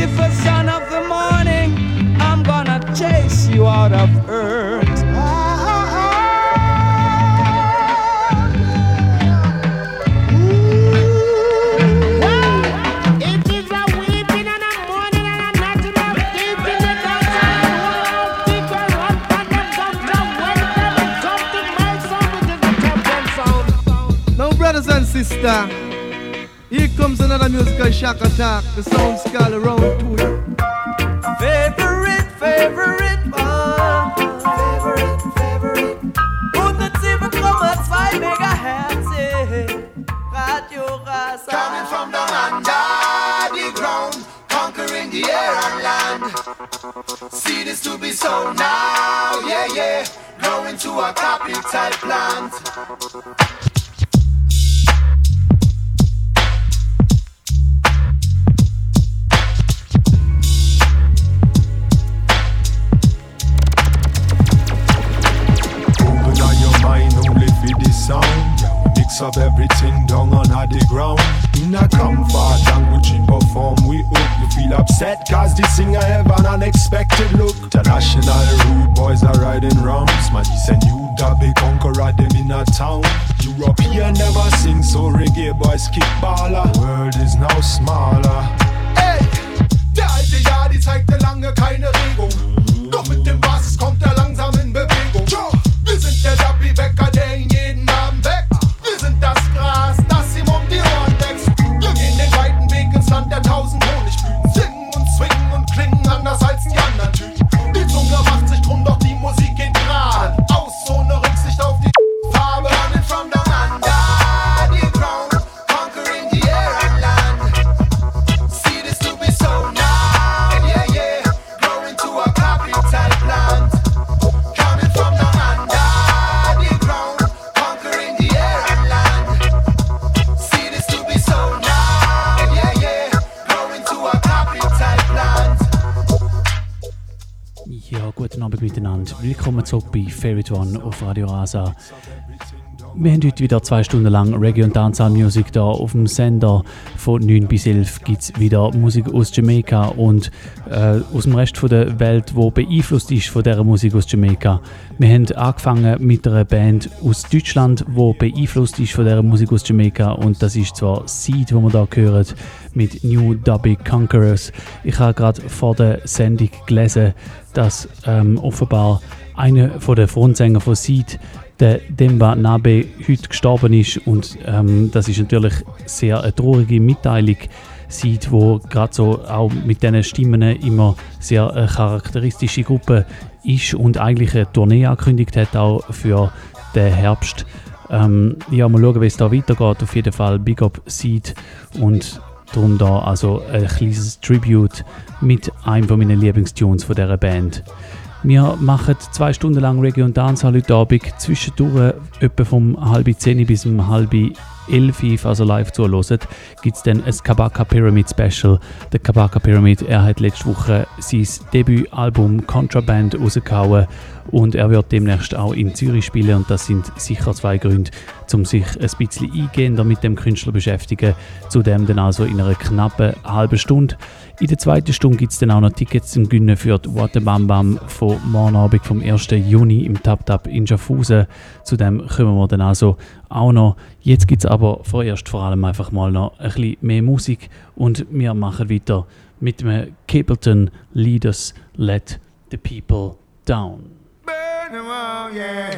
Lucifer, son of shock attack. The sound's called around to you. Favorite, favorite one. Favorite, favorite. 107,2 Megahertz. Radio Rasa. Coming from down under the ground, conquering the air and land. See this to be so now, yeah, yeah. Growing to a capital plant. Sound. Mix up everything down on the ground. In a comfort language perform, we hook. You feel upset cause the singer have an unexpected look. International rude boys are riding rums. My decent you dabby conqueror them in a town. European never sing so reggae boys kick baller. World is now smaller. Ey, der alte Jahr, die zeigte lange keine Regung. Doch mit dem Bass Willkommen zurück bei Favorite One auf Radio Rasa. Wir haben heute wieder zwei Stunden lang Reggae und Dancehall Music da auf dem Sender. Von 9 bis 11 gibt es wieder Musik aus Jamaika und äh, aus dem Rest von der Welt, wo beeinflusst ist von dieser Musik aus Jamaika. Wir haben angefangen mit einer Band aus Deutschland, wo beeinflusst ist von dieser Musik aus Jamaika und das ist zwar Seed, wo wir da hören, mit New Dubby Conquerors. Ich habe gerade vor der Sendung gelesen, dass ähm, offenbar einer der Frontsänger von Seed der Demba Nabe heute gestorben ist und ähm, das ist natürlich sehr eine traurige Mitteilung sieht, wo gerade so auch mit diesen Stimmen immer sehr eine charakteristische Gruppe ist und eigentlich eine Tournee angekündigt hat auch für den Herbst. Ähm, ja, mal schauen, wie es da weitergeht. Auf jeden Fall Big Up Seed und darum da also ein kleines Tribute mit einem von meinen Lieblingstunes von dieser Band. Wir machen zwei Stunden lang Reggae und Dancehall heute Abend. Zwischendurch, etwa vom halb zehn bis um halb elf, also live zuhören, gibt es dann ein Kabaka Pyramid Special. Der Kabaka Pyramid, er hat letzte Woche sein Debütalbum Contraband rausgehauen und er wird demnächst auch in Zürich spielen und das sind sicher zwei Gründe, um sich ein bisschen eingehender mit dem Künstler beschäftigen. Zudem dann also in einer knappen halben Stunde. In der zweiten Stunde gibt es dann auch noch Tickets zum Gönnen für die Waterbam Bam von morgen Abend vom 1. Juni im Tap Tap in Schaffhausen. Zudem kommen wir dann also auch noch. Jetzt gibt es aber vorerst vor allem einfach mal noch ein bisschen mehr Musik und wir machen weiter mit dem Capleton Leaders Let the People Down. Burn 'em all, yeah.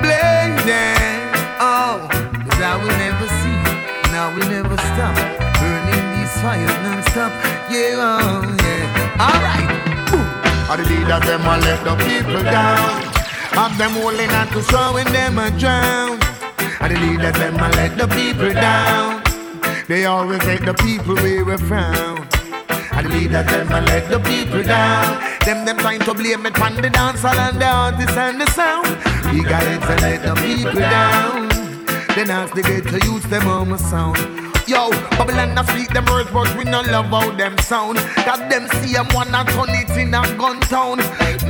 Blazing, I I non-stop. Yeah, oh, yeah. All right. All the leaders them a let the people down. Have them holding on to when them a drown. All the leaders them a let the people down. They always let the people wear a frown. And the leaders them a let the people down. Them them trying to blame it on the dancehall and the artists and the sound. We got it to let the people down. Then ask the gate to use them on my sound. Yo, Babylon a speak them words, but we no love how them sound. Got them see them wanna turn it in a gun town.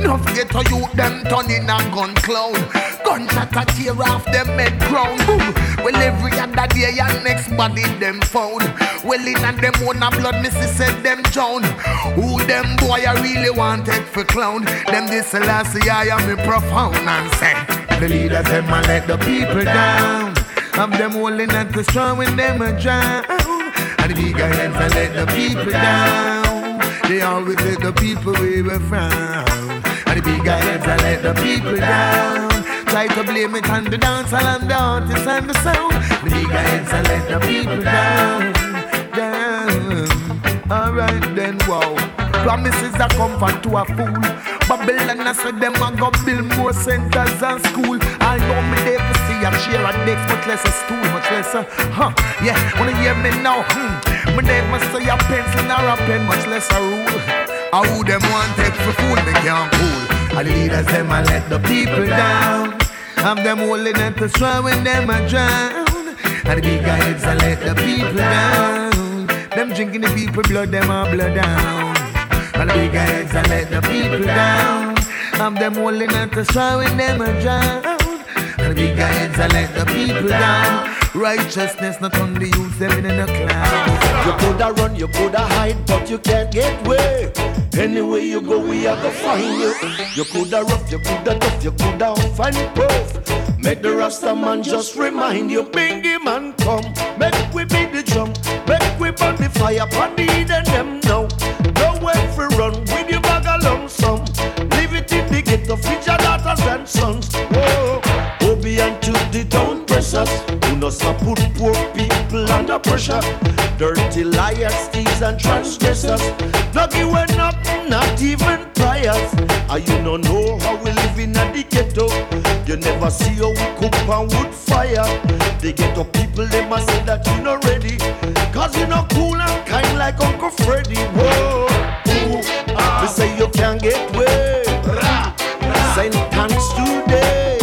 No forget to you them turn in a gun clown. Gunshot a tear off them head crown. Boom. Well every other day your next body them found. Well in and them own a blood, missy said them drown. Who them boy I really wanted for clown? Them this last year I am profound and say the leaders them a let the people down. Have them holding at the straw when them a drown. And the bigger heads I let the people down. They always let the people we were from. And the bigger heads I let the people down. Try to blame it on the dance and the artists and the sound. The bigger heads I let the people down. Down. Alright then, wow. Promises are comfort to a fool. Babylon, I said them a go build more centers and school. I know me there to see a share a decks, much less a stool, much less a, huh, yeah, wanna hear me now, hmm. Me never say a pencil nor a pen, much less a rule. How them want take for fool, me can't fool. All the leaders, them a let the people down. Have them holding at the when them a drown. And the big guys, I let the people down. Them drinking the people blood, them a blood down. And the big heads I let the people down. Have them holding the straw when them a drown. And the big heads I let the people down. Righteousness not on the youth, them in the cloud. You coulda run, you coulda hide, but you can't get away. Anywhere you go, we are gonna find you. You coulda rough, you coulda tough, you coulda off and puff. Make the Rasta man just remind you, Bingy man come. Make we beat the drum, make we burn the fire, pan the and them now. Nowhere for run with your bag of lump. Leave it in the ghetto, feed your daughters and sons. Whoa, Obi and Tuesday don't press us. Who knows not put poor people under pressure. Dirty liars, thieves and transgressors. No give nothing, not even prayers. And you don't know how we live in the ghetto. You never see how we cook on wood fire. The ghetto people, they must say that you not ready. Cause you not cool and kind like Uncle Freddy. Whoa, ah. They you get way. Sentence today.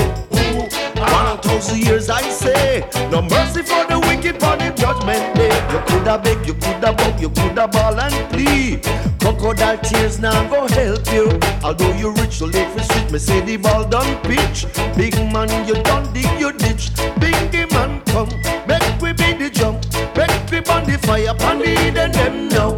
One thousand years I say. No mercy for the wicked on the judgment day. You coulda beg, you coulda beg, you coulda ball and plead. Crocodile tears now go help you. Although you rich, so late for sweet, me say the ball done pitch. Big man, you don't dig your ditch. Bingy man, come, make we beat the jump. Make we burn the fire, pan the them now.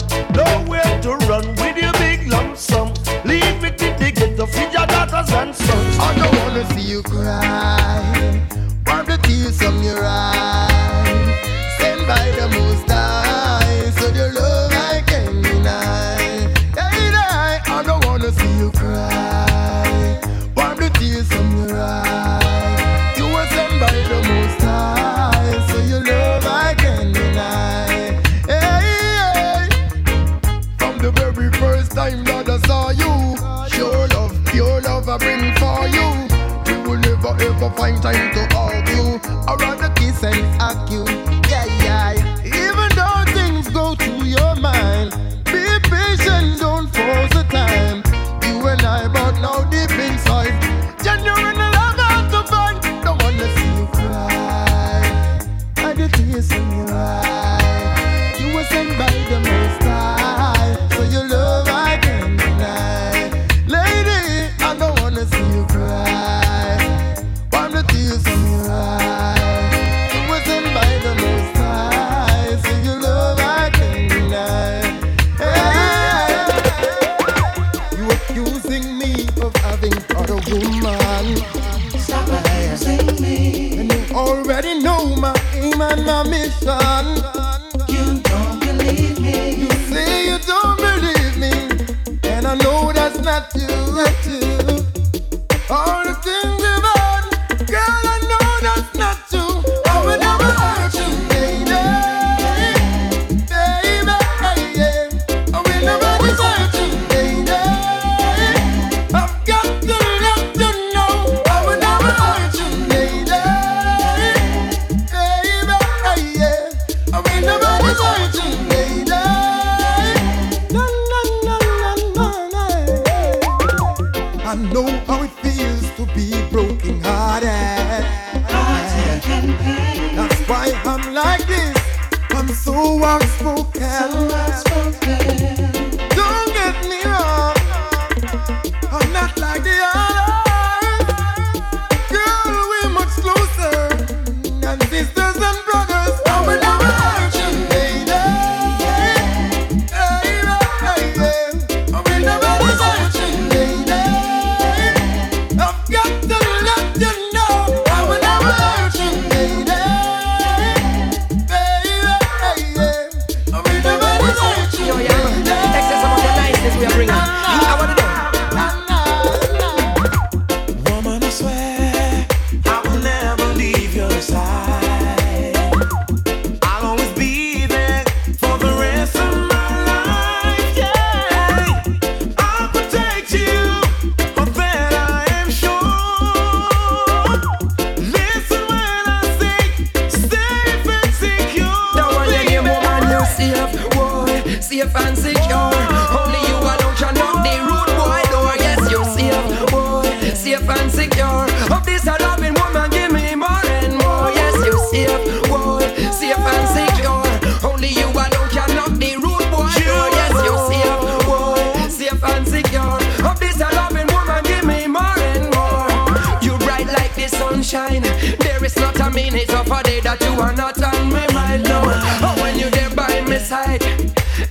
Minute day that you are not on my mind. No, oh, when you're there by my side,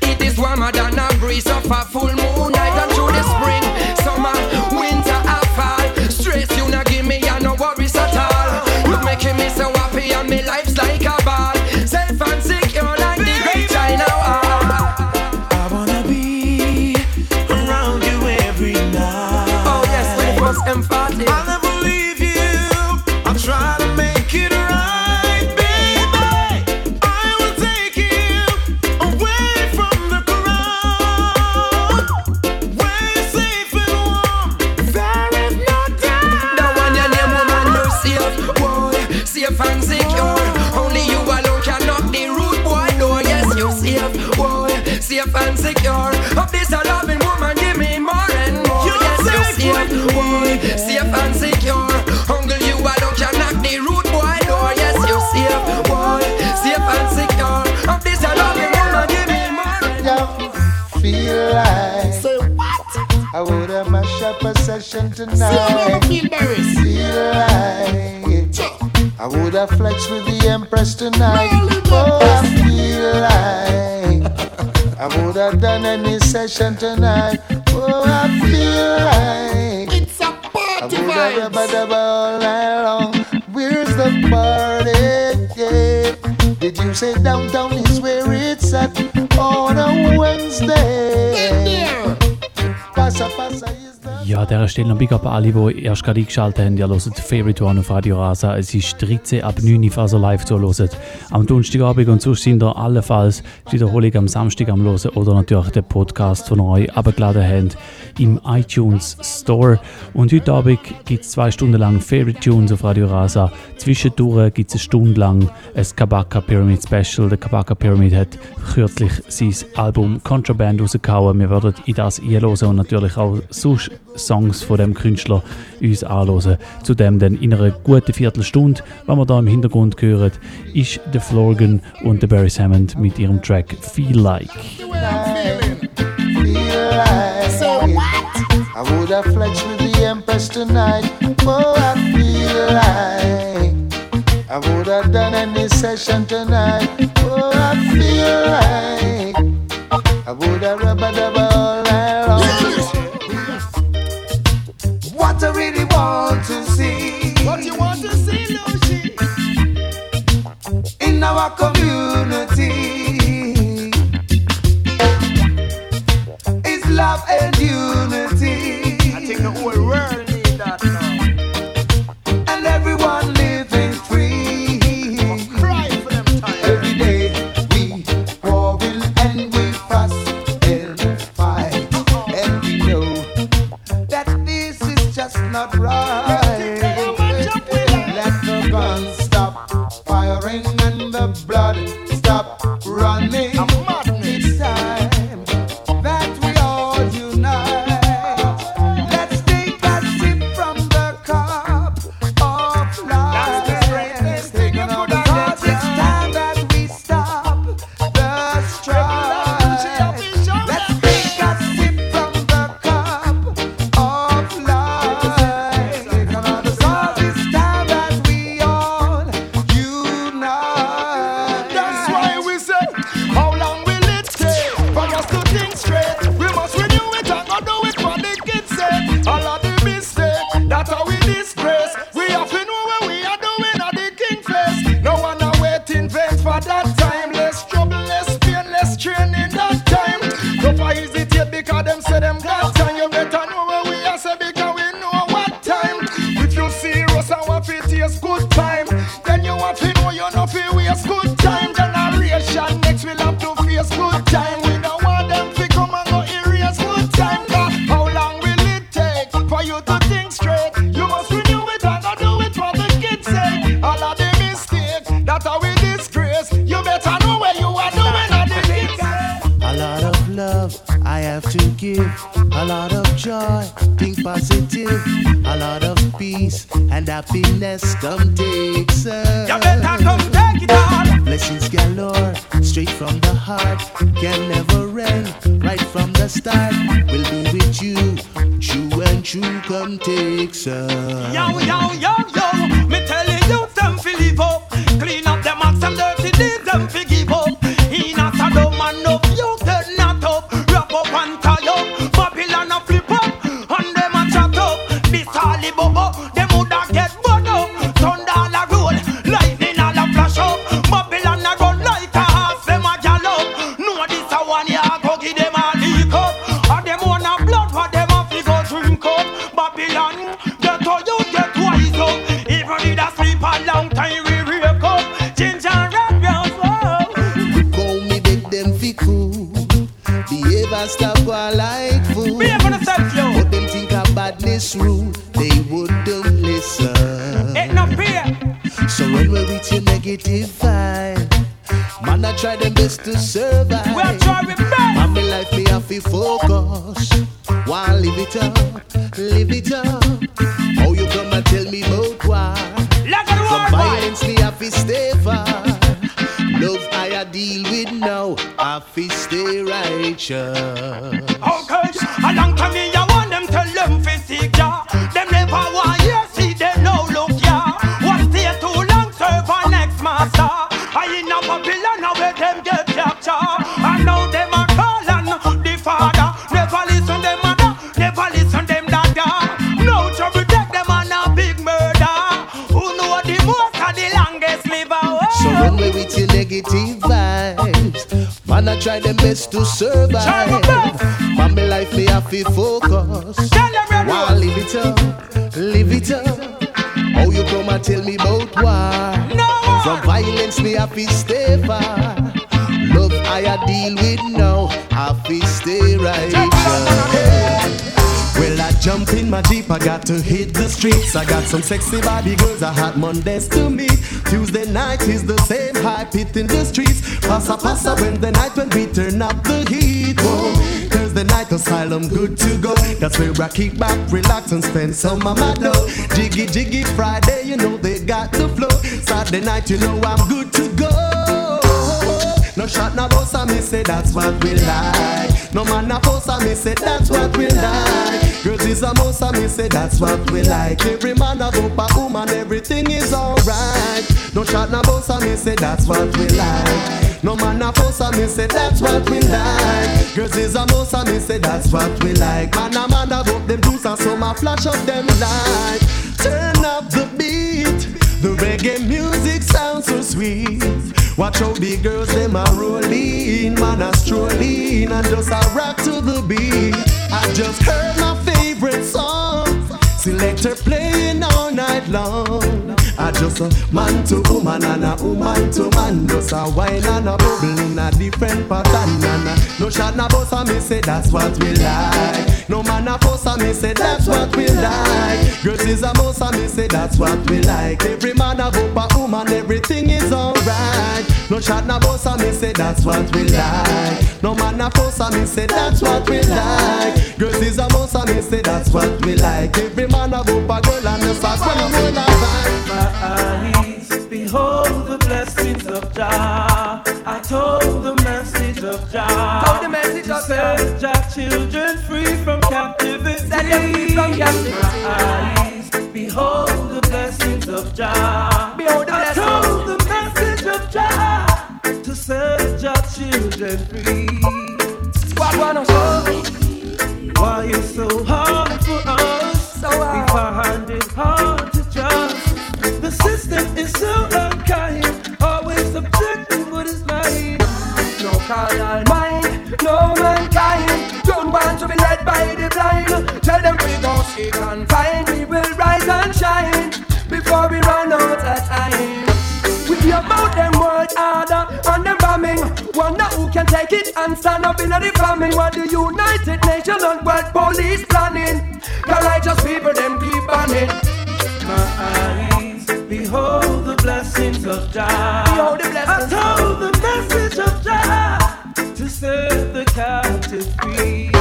it is warmer than a breeze of a full tonight. Feel like I would have flexed with the Empress tonight. Oh, I feel like I would have done any session tonight. An dieser Stelle noch Big Up an alle, die erst gerade eingeschaltet haben. Ihr hört Favorite One auf Radio Rasa. Es ist 13 ab 9 Uhr, also live zu hören. Am Donnerstagabend und sonst sind ihr allenfalls die Wiederholung am Samstag am hören oder natürlich den Podcast von euch abgeladen haben im iTunes Store. Und heute Abend gibt es zwei Stunden lang Favorite Tunes auf Radio Rasa. Zwischendurch gibt es eine Stunde lang ein Kabaka Pyramid Special. Der Kabaka Pyramid hat kürzlich sein Album Contraband rausgehauen. Wir werden in das einhören und natürlich auch sonst Songs von dem Künstler uns anhören. Zudem dann in einer guten Viertelstunde, was wir da im Hintergrund hören, ist The Florgan und The Barry Hammond mit ihrem Track Feel Like. feel like. I would have flexed with the Empress tonight. Oh, I feel like I would have done any session tonight. Oh, I feel like I would have rubber dubber all night long. What I really want to see. What you want to see, Lucy? In our community I got some sexy body girls, I had Mondays to meet. Tuesday night is the same high pit in the streets. Passa passa Wednesday night when we turn up the heat. Whoa. Thursday night asylum, good to go. That's where I kick back, relax and spend some of my dough. Jiggy jiggy Friday, you know they got the flow. Saturday night, you know I'm good to go. No shot, no boss, I me say that's what we like. No man, no boss, I me say that's what we like. Girls is a most, I me say that's what we like. Every man a go a woman, everything is alright. No shot, no boss, I me say that's what we like. No man, no boss, I me say that's what we like. Girls is a most, I me say that's what we like. Man, a man a go them juice and some a flash up them light. Turn up the beat. The reggae music sounds so sweet. Watch how the girls them a rolling, man a strolling and just a rock to the beat. I just heard my favorite song, selector playing all night long. I just a man to woman and a woman to man, just a wine and a bubble in a different pattern. And a, no shot na boss and me say that's what we like. No man a fuss and me say that's what we like. Girls is a mouse and me say that's what we like. Every man a woman, everything is alright. No shot na boss and me say that's what we like. No man a fuss and me say that's what we like. Girls is a mouse and me say that's what we like. Every man a go a girl and the sack when I'm in a my eyes behold the blessings of Jah. I told the message of Jah. Told the message of Jah. Set Jah children free from captivity. Set them free from captivity. My eyes behold the blessings of Jah. Behold the I blessings. Set Jah children free. Squad one of us. Why it's so hard for us? So We hard. find it hard to trust. The system is so unkind, always subjecting what is lying. No carnal mind, no mankind. Don't want to be led by the blind. Tell them we go seek and find. We will rise and shine before we run out of time. We about them world order who can take it and stand up in a famine? What the United Nations and World Police planning? The righteous people them keep banning. My eyes behold the blessings of Jah. I told the message of Jah to set the captive free.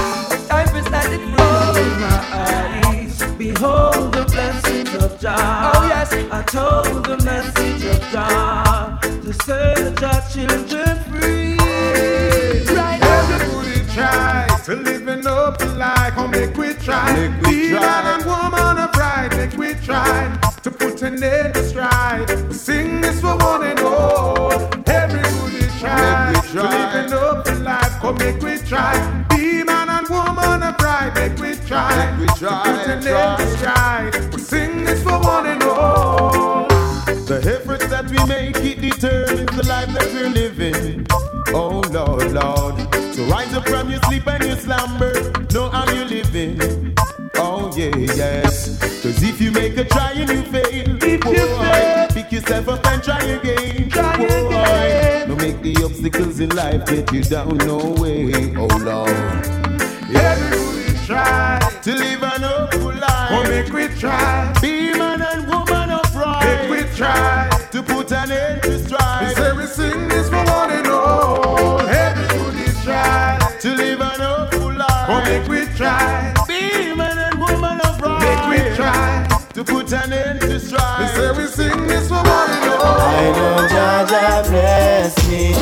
Time is set it free. My eyes behold the blessings of Jah. Oh yes. I told the message of Jah to set our children free living up the life. Come make we try. Make we Be try. man and woman of pride. Make we try to put an end to strife. We sing this for one and all. Everybody try. To try. living up the life. Come make we try. Be man and woman of pride. Make we try. Make we To put an try. end to strife. We sing this for one and all. The efforts that we make it determines Oh Lord, Lord. So rise up from your sleep and your slumber. Know how you're living. Oh yeah, yes. Cause if you make a try and you fail, If you boy, fail, pick yourself up and try again. Try boy. again. Don't make the obstacles in life get you down, no way. Oh Lord. Everybody try. To live an hopeful life. Come make we try. Be man and woman upright. Make we try. To put an end to make we try. Be man and woman of right. Make we try. To put an end to We strife. say we sing this for one and all. I know Jaja bless me.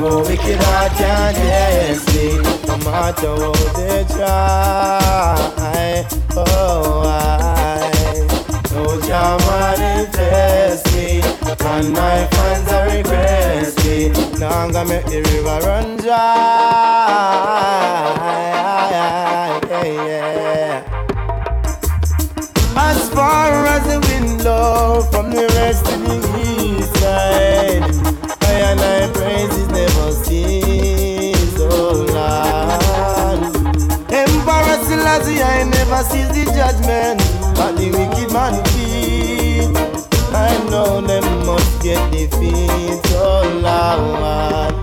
No wicked heart can test me. No matter how they try. Oh, I know Jah manifest me. And my fans are me. Now I'm gonna make the river run dry. Yeah, yeah. As far as the wind blow from the west to the east side, I and I praises never cease, oh Lord. Emperor Selassie, I never sees the judgment, but the wicked man feed. Get defeat, oh Lord.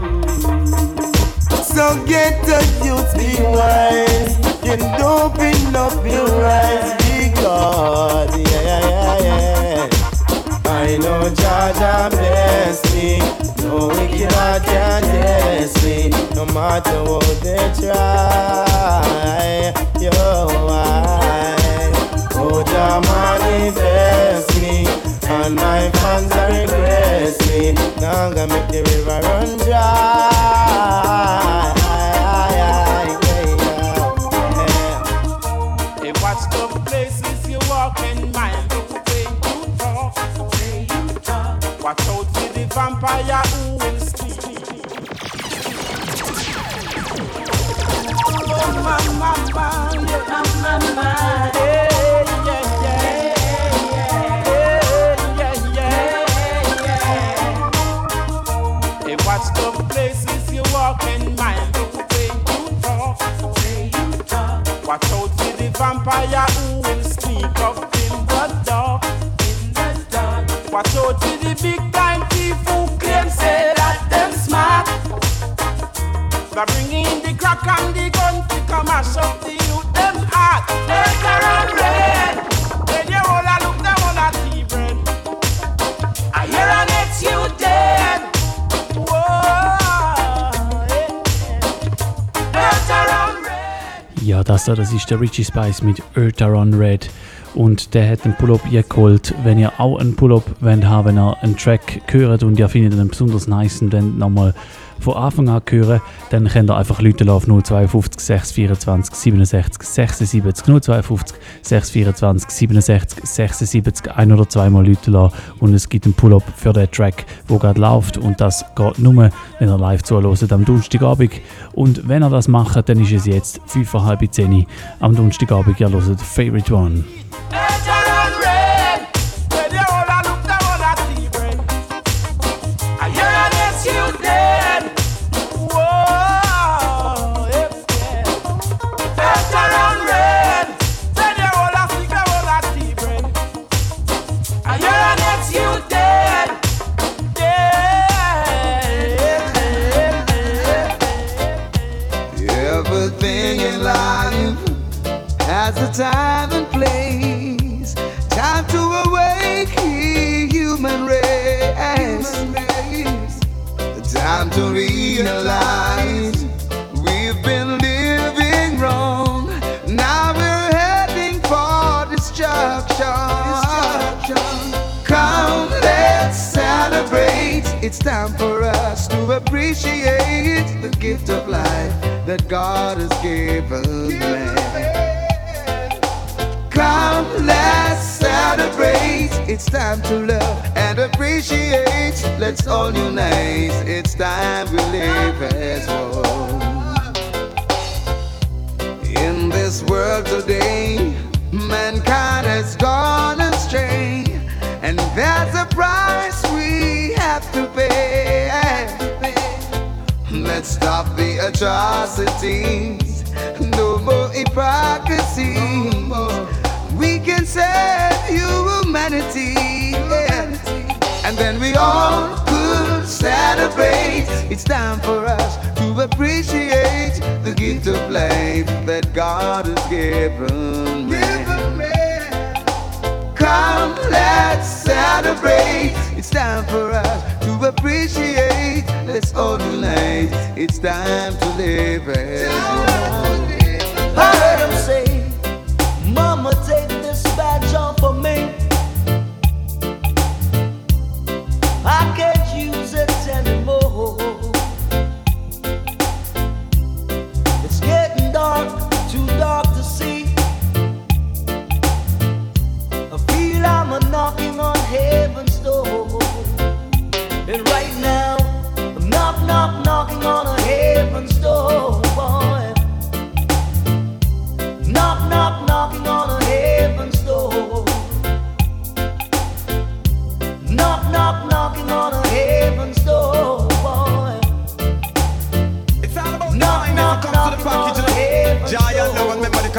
So get the youth, be wise. You open up your eyes, because, yeah, yeah, yeah. I know Jaja bless me. No wicked heart can test me. No matter what they try. Yo, I. Oh, Jah manifest me. And my fans are regress me. Now I'm gonna make the river run dry. Watch out for the vampire who will speak. Oh, mama, yeah, mama, yeah, yeah, vampire who will sneak up in the dark. In the dark. Watch out for the big time thief who claim say that them smart. They're bringing the crack and the gun to come mash up the youth them heart. Enter and red. Das da, das ist der Richie Spice mit Eartha on Red. Und der hat einen Pull-Up geholt. Wenn ihr auch einen Pull-Up wollt haben, wenn ihr einen Track hört und ihr findet ihn besonders nice dann nochmal von Anfang an hören, dann könnt ihr einfach Leute auf 052 624 67 76 052 624 67 76 ein oder zweimal Leute lassen und es gibt einen Pull-Up für den Track, wo gerade läuft und das geht nur, wenn ihr live zuhört am Donnerstagabend. Und wenn ihr das macht, dann ist es jetzt 5.30 10 am Donnerstagabend, ihr hört Favorite One. To realize we've been living wrong. Now we're heading for destruction. Come, let's celebrate. It's time for us to appreciate the gift of life that God has given man. Come, let's celebrate. It's time to love and appreciate. Let's all unite. It's time we live as one. In this world today, mankind has gone astray, and there's a price we have to pay. Let's stop the atrocities, no more hypocrisy. We can save humanity. And then we all could celebrate. It's time for us to appreciate the gift of life that God has given man. Come, let's celebrate. It's time for us to appreciate. Let's all unite. It's time to live as one. I heard him say, Mama, take this badge off of me.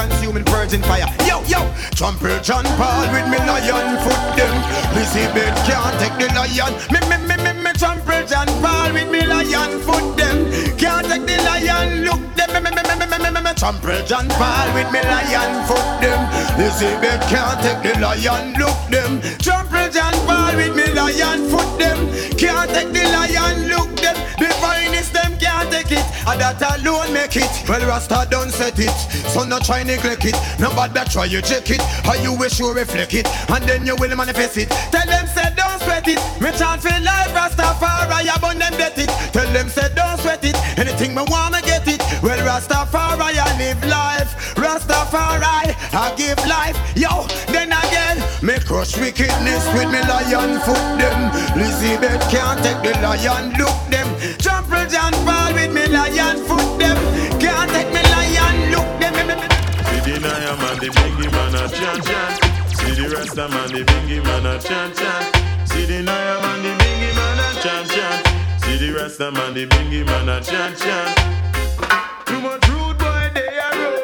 Consuming virgin fire. Yo, yo, trample John Paul with me lion foot them. Lizzie bed can't take the lion. Me, me, me, me, me trample John Paul with me lion foot them. Can't take the lion look them. Me, me, me, me, me, me, me. Trample John Paul with me lion foot them. This Elizabeth can't take the lion look them. Trample John Paul with me lion foot them. Can't take the lion look them. The finest them can't take it. And that alone make it. Well, Rasta done set it. So no try neglect it. No bad that try you check it. How you wish you reflect it. And then you will manifest it. Tell them say sweat it. Me chant for life Rastafari. I bun them get it. Tell them say don't sweat it. Anything me wanna get it. Well, Rastafari I live life. Rastafari I give life. Yo, then again. Me crush wickedness with me lion foot them. Lizzie Beth can't take the lion look them. Trample John Paul with me lion foot them. Can't take me lion look them. See the Naya man, the bingy man a chant chant. See the Rasta man, the bingy man a chant chant. See the Naya man, the bingy man a chant chant. See the Rasta man, the bingy man a chant chant. Too much rude boy they a road.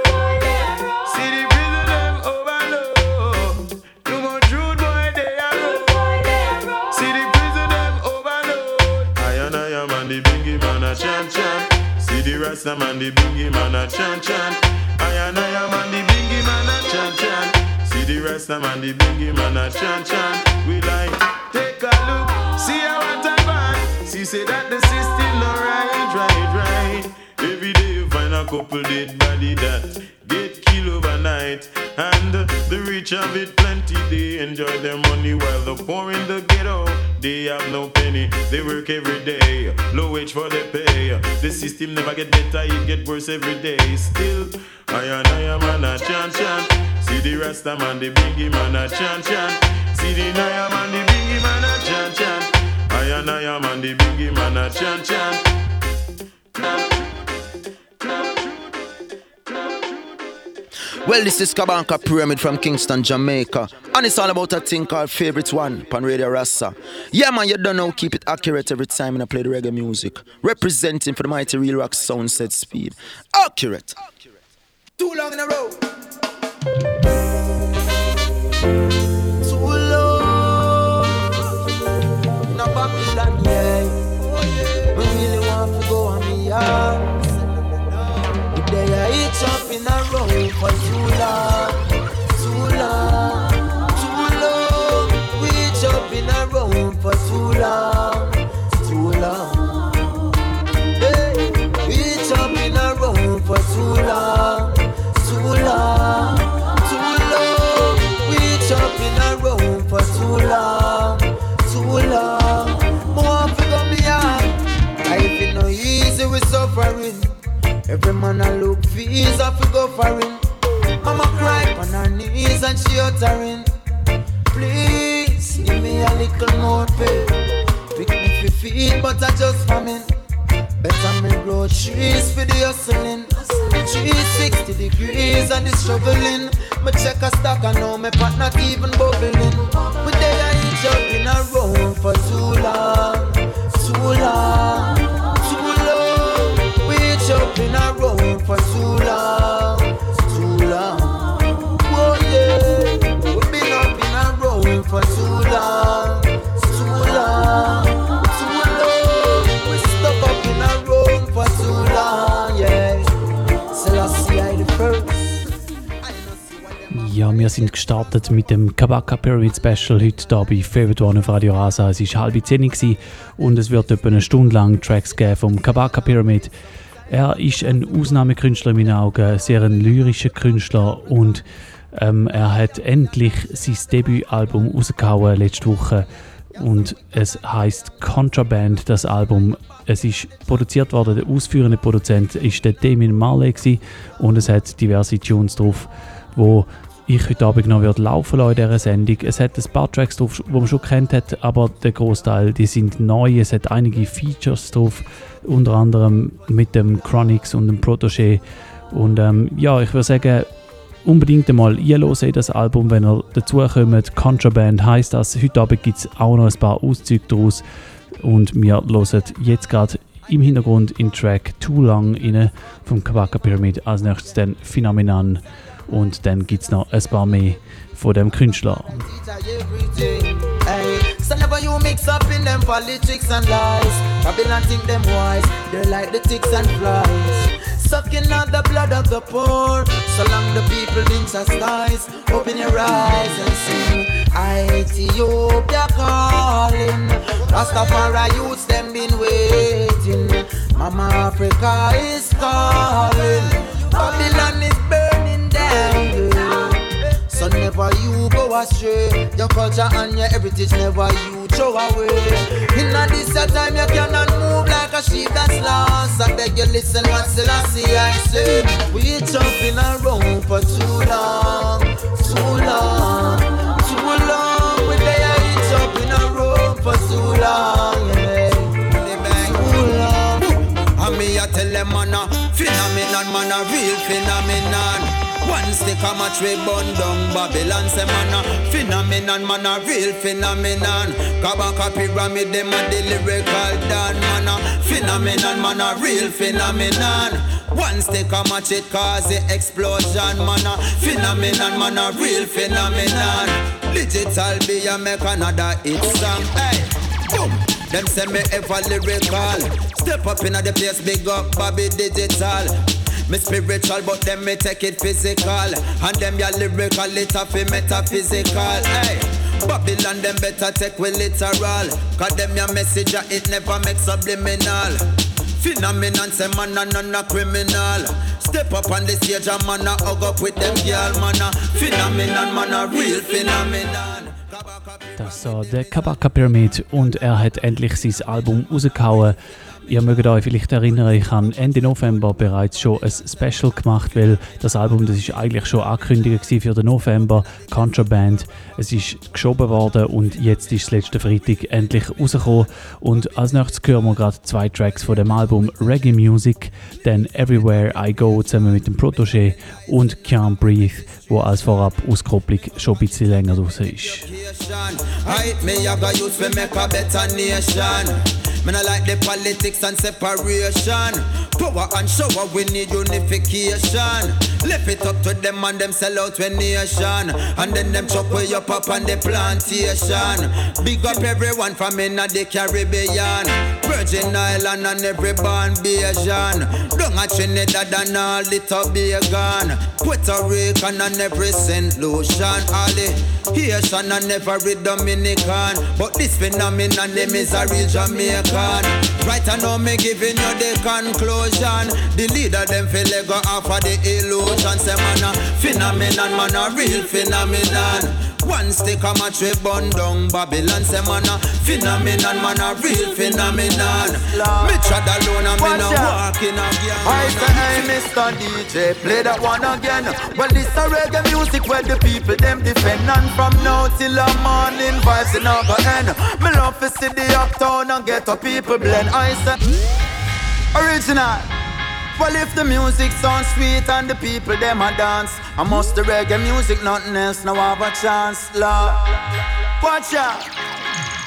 See the prison them overload. Too much rude boy they a road. See the prison them overload. I and I am and the bingy man a chant chant. See the Rasta man, the bingy man a chant chant. I and I am and the bingy man a chant chant. See the Rasta man, the bingy man a chant chant. We like say that the system no right, right, right. Every day you find a couple dead body that get killed overnight. And the rich have it plenty, they enjoy their money while the poor in the ghetto, they have no penny. They work every day, low wage for their pay. The system never get better, it get worse every day. Still, I and I am man a chant chant. See the Rasta man, the biggie man a chant chant. See the Naya man, the biggie man a chant chant. I and I am and the biggie man a chant chant. Well, this is Kabaka Pyramid from Kingston, Jamaica. And it's all about a thing called Favorite One Pan Radio Rasta. Yeah, man, you don't know, keep it accurate every time when I play the reggae music. Representing for the mighty real rock sound set speed. Accurate. Too long in a row. love. Today I eat up in a row for too long. Every man a look visa fi go foreign. Mama cry on her knees and she uttering. Please give me a little more pay. Pick me fi feed, but I just famine. Better me grow trees for the hustling. 360 degrees and the struggling. Me check a stock and know pot not even bubbling. But they are each up in a row for too long, too long, Wir sind gestartet mit dem Kabaka Pyramid Special heute hier bei Favorite One auf Radio Rasa. Es war halb zehn und es wird etwa eine Stunde lang Tracks geben vom Kabaka Pyramid. Er ist ein Ausnahmekünstler in meinen Augen, sehr ein lyrischer Künstler und ähm, er hat endlich sein Debütalbum rausgehauen letzte Woche und es heißt Contraband, das Album. Es ist produziert worden, der ausführende Produzent ist der Damien Marley und es hat diverse Tunes drauf, wo ich heute Abend noch wird laufen lassen in dieser Sendung. Es hat ein paar Tracks drauf, die man schon kennt hat, aber der Großteil, die sind neu. Es hat einige Features drauf, unter anderem mit dem Chronix und dem Protégé. Und ähm, ja, ich würde sagen, unbedingt einmal einhören in das Album, wenn ihr dazu kommt. Contraband heisst das. Heute Abend gibt es auch noch ein paar Auszüge daraus. Und wir hören jetzt gerade im Hintergrund in Track Too Long rein vom Kabaka Pyramid. Als nächstes dann Phenomenon. Und dann gibt es noch ein paar mehr von dem Künstler. So never you mix up in them politics and lies. Babylon think them wise, they're like the ticks and flies. Sucking out the blood of the poor, so long the people. Open your eyes and sing. Ethiopia calling. Rastafari youths them been waiting. Mama Africa is calling. Babylon is. So never you go astray. Your culture and your heritage never you throw away. In a this your time you cannot move like a sheep that's lost. I beg you listen what Selassie I say. We jumping around for too long, too long, too long. We there each up in a row for too long. Too long. And me a tell them man a phenomenon, man a real phenomenon. One stick a match we burn down Babylon say man a phenomenon, man a real phenomenon. Kabaka pyramid them a the lyrical dan man a phenomenon, man a real phenomenon. One stick a match it cause the explosion man a phenomenon, man a real phenomenon. Digital be a make another hit song. Hey, boom. Them say me ever lyrical. Step up in the place, big up Bobby Digital. Me spiritual, but them me take it physical. And them ya lyrical, it a fi metaphysical. Hey. Babylon them better take we literal Cause them your message it never makes subliminal Phenomenon say man a none a criminal Step up on the stage and man a hug up with them girl man a Phenomenon man a real phenomenon Das war der Kabaka Pyramid und er hat endlich sein Album rausgehauen. Ihr mögt euch vielleicht erinnern, ich habe Ende November bereits schon ein Special gemacht, weil das Album, das ist eigentlich schon angekündigt für den November, Contraband. Es ist geschoben worden und jetzt ist es letzten Freitag endlich rausgekommen. Und als nächstes hören wir gerade zwei Tracks von dem Album Reggae Music, dann Everywhere I Go zusammen mit dem Protégé und Can't Breathe, wo als vorab Auskopplung schon ein bisschen länger raus ist. I a a. Me no like the politics and separation. Power and shower, we need unification. Left it up to them and them sell out when nation. And then them chop way up up on the plantation. Big up everyone from in the Caribbean. Virgin Island and every born Bayesian. Down at Trinidad and all the Tobago. Puerto Rican and every St. Lucian. All the Haitian and every Dominican. But this phenomenon, them is a real Jamaican. Right I know me giving you the conclusion. The leader them feel like go off of the illusion. Say man a phenomenon, man a real phenomenon. One stick a match we burn down Babylon. Say man a phenomenon, man a real phenomenon. Me trod alone and me no walk in a gang. I say, hey, Mr. DJ, play that one again. Well, this a reggae music where the people them defend. And from now till the morning, vibes in our end. Me love to see the uptown and get a people blend. I say, original. Well, if the music sounds sweet and the people them a dance, I must the reggae music, nothing else, now have a chance, Lord. Watch out.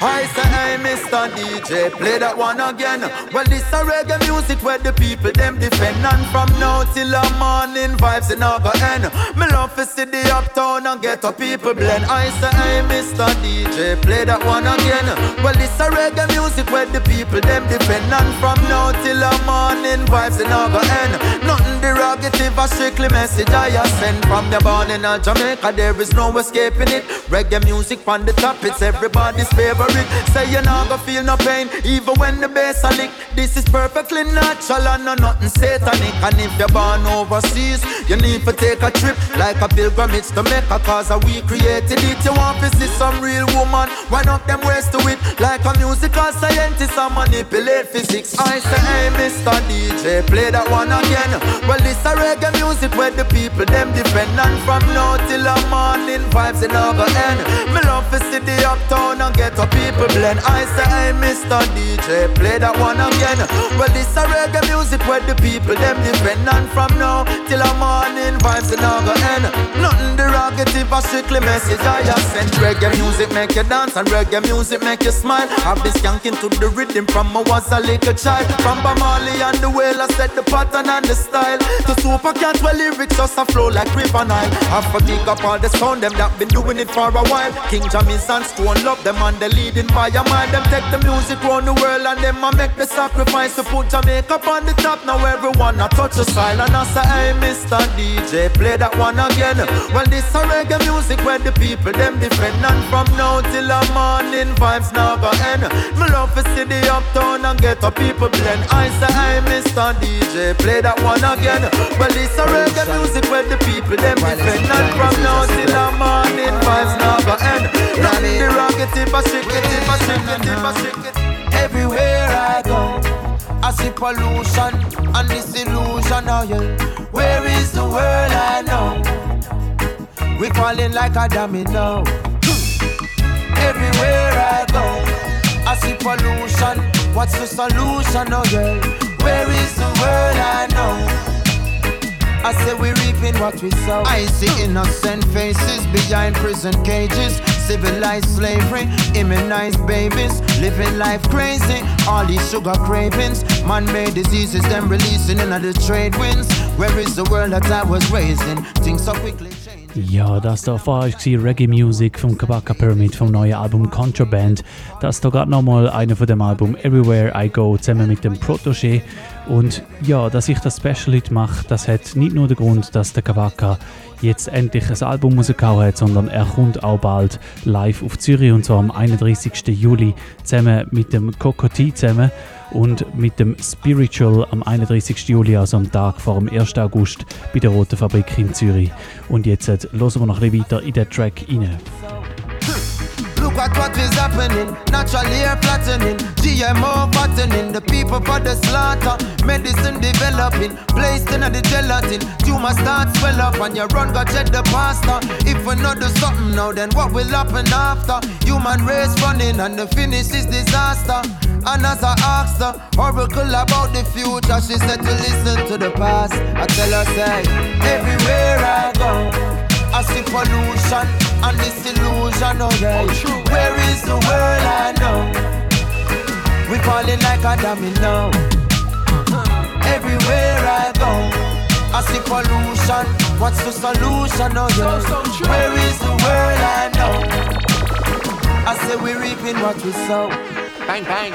I say, hey, Mr. DJ, play that one again. Well, this a reggae music where the people them defend. And from now till the morning, vibes in our end. Me love to see the uptown and get a people blend. I say, hey, Mr. DJ, play that one again. Well, this a reggae music where the people them defend. And from now till the morning, vibes in our end. Nothing derogative, a strictly message I send. From the born in Jamaica, there is no escaping it. Reggae music from the top, it's everybody's favorite Say you not gonna feel no pain, even when the bass a lick. This is perfectly natural and no nothing satanic. And if you're born overseas, you need to take a trip like a pilgrimage to make a cause we created it. You want to see some real woman, wind up them ways to it like a musical scientist and manipulate physics. I say, hey, Mr. DJ, play that one again. Well, this a reggae music where the people them defend and from now till the morning vibes in over end. Me love to see the uptown and get up people blend. I say, hey, Mr. DJ, play that one again. Well, this a reggae music where the people them depend on from now till the morning, vibes and all go end. Nothing derogative or strictly message I just send. Reggae music make you dance and reggae music make you smile. I've been skanking to the rhythm from I was a little child. From Bamali and the whale, I set the pattern and the style. To super cat where lyrics just a flow like river Nile. I've big up all the sound them that been doing it for a while. King Jammy's and Stone love them and the your mind. Them take the music round the world and them a make the sacrifice to put Jamaica on the top. Now everyone a touch the style and I say, hey, Mr. DJ, play that one again. Well, this a reggae music where the people them defend. And from now till the morning, vibes go end. Me love to see the uptown and get a people blend. I say, hey, Mr. DJ, play that one again. Well, this a reggae music where the people them defend. And from now till the morning, vibes now go end. Nothing derogative, but Everywhere I go, I see pollution and disillusion. Oh yeah, where is the world I know? We falling like a domino. Hmm. Everywhere I go, I see pollution. What's the solution? Oh yeah, where is the world I know? I say we reaping what we sow. I see innocent faces behind prison cages. Civilized slavery, immunized babies, living life crazy. All these sugar cravings, man-made diseases, them releasing in the trade winds. Where is the world that I was raising? Things so quickly. Ja, das da war ich Reggae Music vom Kabaka Pyramid vom neuen Album Contraband. Das da gerade nochmal einer von dem Album Everywhere I Go zusammen mit dem Protoje. Und ja, dass ich das Special mache, das hat nicht nur den Grund, dass der Kabaka jetzt endlich ein Album rausgehauen hat, sondern er kommt auch bald live auf Zürich und zwar am 31. Juli zusammen mit dem Kokoti zusammen und mit dem Spiritual am 31. Juli, also am Tag vor dem 1. August bei der Roten Fabrik in Zürich. Und jetzt hören wir noch ein bisschen weiter in den Track rein. Look at what is happening. Natural air flattening. GMO fattening. The people for the slaughter. Medicine developing. Placed in the gelatin. Tumor start swell up and your run got check the pasta. If we not do something now, then what will happen after? Human race running and the finish is disaster. And as I asked her, oracle about the future, she said to listen to the past. I tell her, say, everywhere I go. I see pollution and disillusion, oh yeah. Where is the world I know? We falling like a domino. Uh-huh. Everywhere I go, I see pollution. What's the solution, oh yeah? Where is the world I know? I say we reaping what we sow. Bang bang.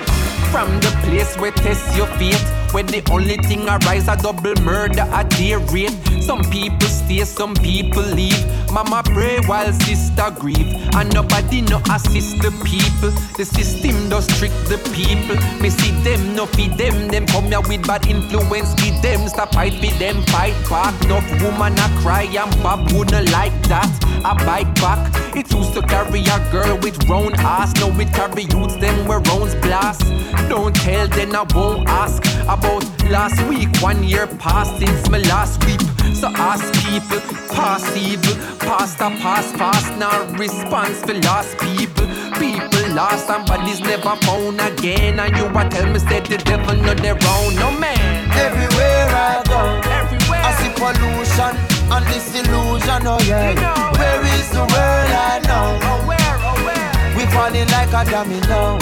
From the place where test your fate when the only thing arise a double murder a day rate. Some people stay, some people leave. Mama pray while sister grieve. And nobody no assist the people. The system does trick the people. Me see them, no feed them. Them come here with bad influence. Give them, stop fight with them, fight back. Enough woman a cry and Bob wouldn't like that. I bite back. It used to carry a girl with round ass. Now it carry youths them where rounds blast. Don't tell then I won't ask about last week. One year past since my last week. So ask people, pass evil, past a pass fast. Now response for lost people. People lost and bodies never found again. And you a tell me say the devil know they're wrong. No man. Everywhere I go, everywhere I see pollution and disillusion. Oh yeah, where is the world I know? Oh where, oh where? We falling like a domino.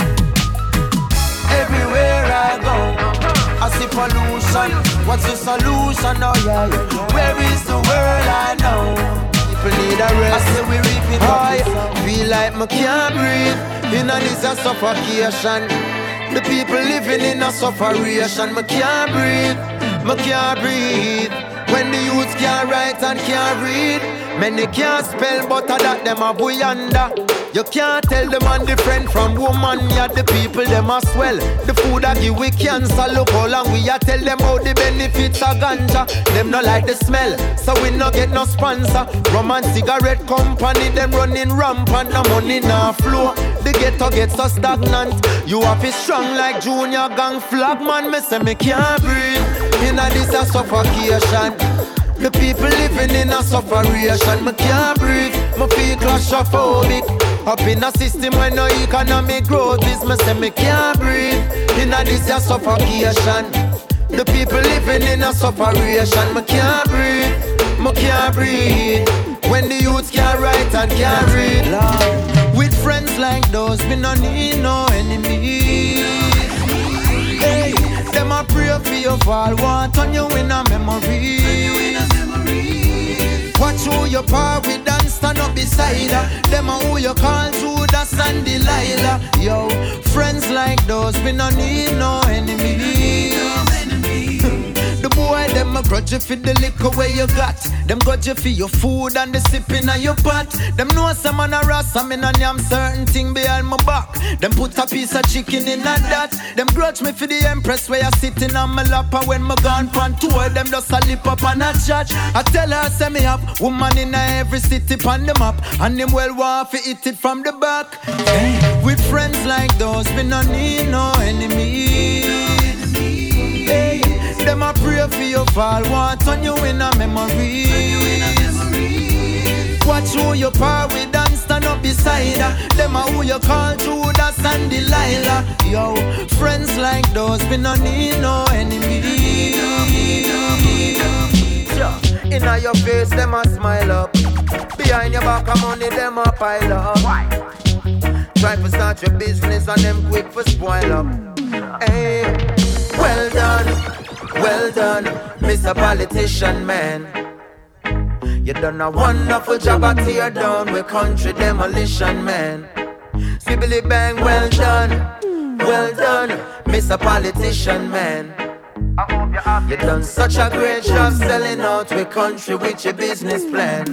Everywhere I go, I see pollution. What's the solution? Oh yeah, where is the world I know? People need a rest. I say we reaping high. Feel like me can't breathe. In a this a suffocation. The people living in a sufferation. Me can't breathe. Me can't breathe. When the youths can't write and can't read, many can't spell, but I that them a boy under. You can't tell the man different from woman, yeah, the people them a swell. The food I give we cancer, look how long we a tell them how the benefits of ganja. Them no like the smell, so we no get no sponsor. Rum and cigarette company, them running rampant, no money no flow. The ghetto gets so stagnant. You have to strong like junior gang flag man, me say me can't breathe. Inna this a suffocation. The people living in a sufferation. Me can't breathe. Me feel claustrophobic. Up in a system where no economic growth is. Me say me can't breathe. Inna this a suffocation. The people living in a sufferation. Me can't breathe. Me can't breathe. When the youths can't write and can't read. With friends like those, me no need no enemies. Hey, them a pray for your fall, want turn you in a memory. Watch who you par with and stand up beside her. Them a who you call Judas and Delilah. Yo, friends like those, we no need no enemies. The boy, them a grudge you for the liquor where you got. Them grudge you for your food and the sipping of your pot. Them know some man a ras, I mean, and am certain thing behind my back. Them put a piece of chicken in a that. Them grudge me for the empress where you sitting on my lap. And when my gone pan tour, them just a lip up and a chat. I tell her, say me up. woman in every city on the map. And them well want eat it from the back. Hey, with friends like those, we no need no enemies. Them a pray for your fall, want turn you in a memory. Watch who you par with and stand up beside her. Them a who you call Judas and Delilah. Yo, friends like those, we no need no enemies. Yeah. Inna your face, them a smile up. Behind your back, of money, them a pile up. Try to start your business and them quick for spoil up. Hey, well done, well done, Mr. Politician Man. You done a wonderful job at tear down with country demolition, man. Sibbly bang, well done, well done, Mr. Politician, man. You done such a great job selling out with country with your business plan.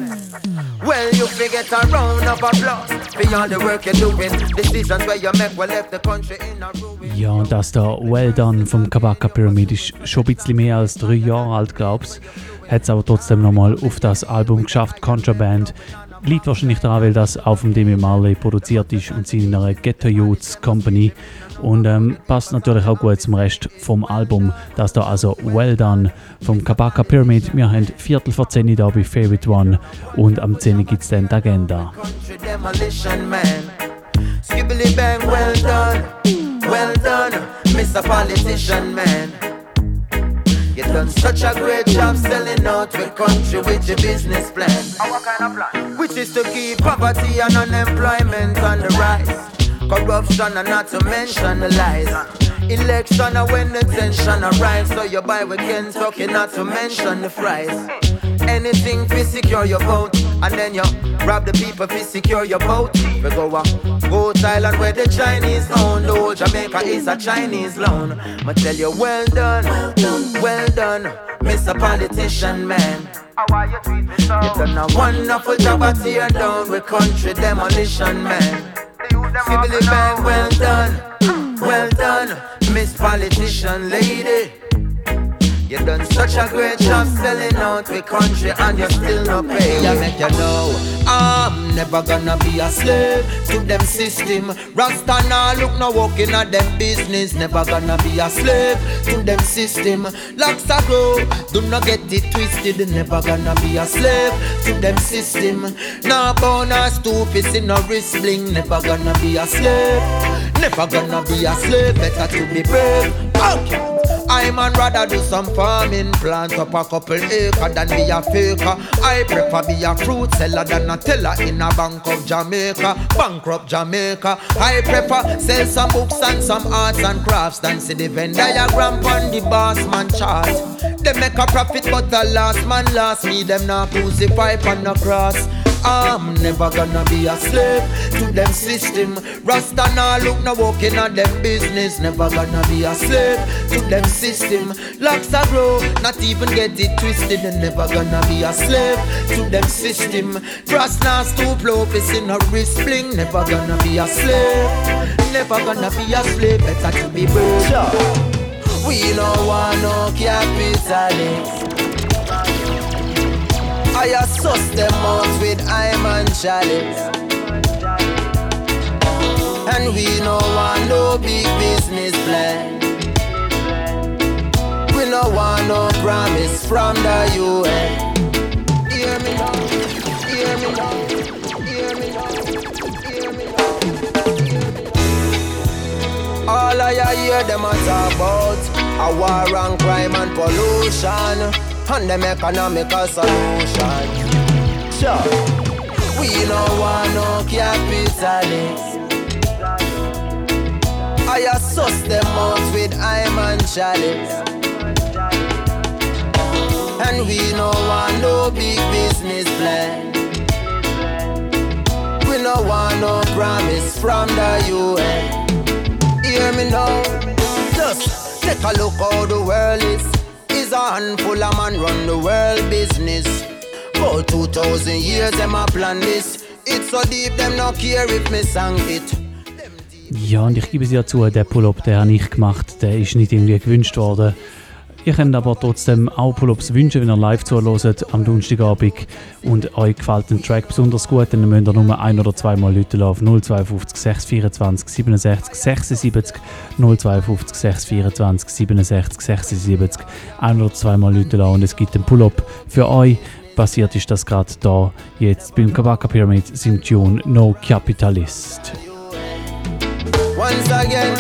Well, you forget a round of applause for all the work you're doing. Decisions where you make will left the country in a ruin. Ja, und das da Well Done vom Kabaka Pyramid ist schon ein bisschen mehr als drei Jahre alt, glaub's. Hat es aber trotzdem nochmal auf das Album geschafft, Contraband. Liegt wahrscheinlich daran, weil das auf dem Demi Marley produziert ist und seiner Ghetto Youths Company. Und ähm, passt natürlich auch gut zum Rest vom Album. Das da also Well Done vom Kabaka Pyramid. Wir haben Viertel vor 10 da bei Favorite One und am 10 gibt es dann die Agenda. Skibbly bang, well done, well done, Mr. Politician man. You done such a great job selling out with country with your business plan. Our kind of plan? Which is to keep poverty and unemployment on the rise. Corruption and not to mention the lies. Election and when the tension arise, so you buy with Kentucky, not to mention the fries. Anything to secure your vote, and then you rob the people to secure your vote. We go up, go Thailand where the Chinese own. Whole Jamaica is a Chinese loan. I tell you, well done, well done, Mr. Politician Man. You done a wonderful job at tear down with country demolition man. Sibbly bang, well done, well done, Miss Politician Lady. You done such a great job selling out the country and you still not pay. Yeah, make you know I'm never gonna be a slave to them system. Rasta now look no walking at them business. Never gonna be a slave to them system. Locks a do not get it twisted. Never gonna be a slave to them system. Now born or stupid in no wrist bling. Never gonna be a slave. Never gonna be a slave. Better to be brave. Okay. I man rather do some farming, plant up a couple acre than be a faker. I prefer be a fruit seller than a teller in a bank of Jamaica, bankrupt Jamaica. I prefer sell some books and some arts and crafts than see the Venn diagram on the boss man chart. They make a profit, but the last man last me them not crucify on the cross. I'm never gonna be a slave to them system. Rasta nah look no walking at them business. Never gonna be a slave to them system. Locks are grow, not even get it twisted. And never gonna be a slave to them system. Cross now stoop low, in a wrist bling. Never gonna be a slave. Never gonna be a slave. Better to be brave. We no want no capitalist. I assess them out with I'm and chalice. And we no want no big business plan. We no want no promise from the UN. Hear me now, hear me now, hear me now, hear me now. All I hear them talk about a war and crime and pollution and them economical solution. Sure, we no want no capitalist. I assess them out with I'm and chalice. And we no want no big business plan. We no want no promise from the UN. Hear me now, just take a look how the world is is a handful of man run the world business. For 2000 years, them a plan this. It's so deep, them no care if me sang it. Ja, und ich gebe es ja zu, der Pull-Up, den habe ich gemacht, der ist nicht irgendwie gewünscht worden. Ihr könnt aber trotzdem auch Pull-Ups wünschen, wenn ihr live zuhört am Donnerstagabend und euch gefällt der Track besonders gut, dann müsst ihr nur ein- oder zweimal Leute auf 052 624 67 76 052 624 67 76 ein- oder zweimal Leute und es gibt einen Pull-Up für euch. Passiert ist das gerade da, jetzt beim Kabaka Pyramid, sind Tune No Capitalist. Once again,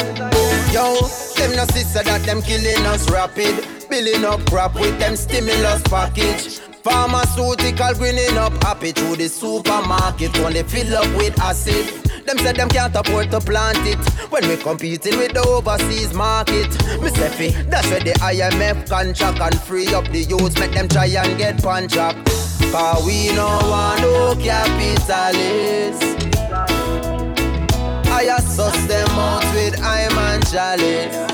yo, them no sister that them killing us rapid. Billing up crap with them stimulus package. Pharmaceutical greening up happy through the supermarket. when they fill up with acid. Them said them can't afford to plant it when we competing with the overseas market. Me Effie, that's where the IMF contract and free up the youths, make them try and get contract. Cause we no want no capitalists. I assess them out with I'm and chalice.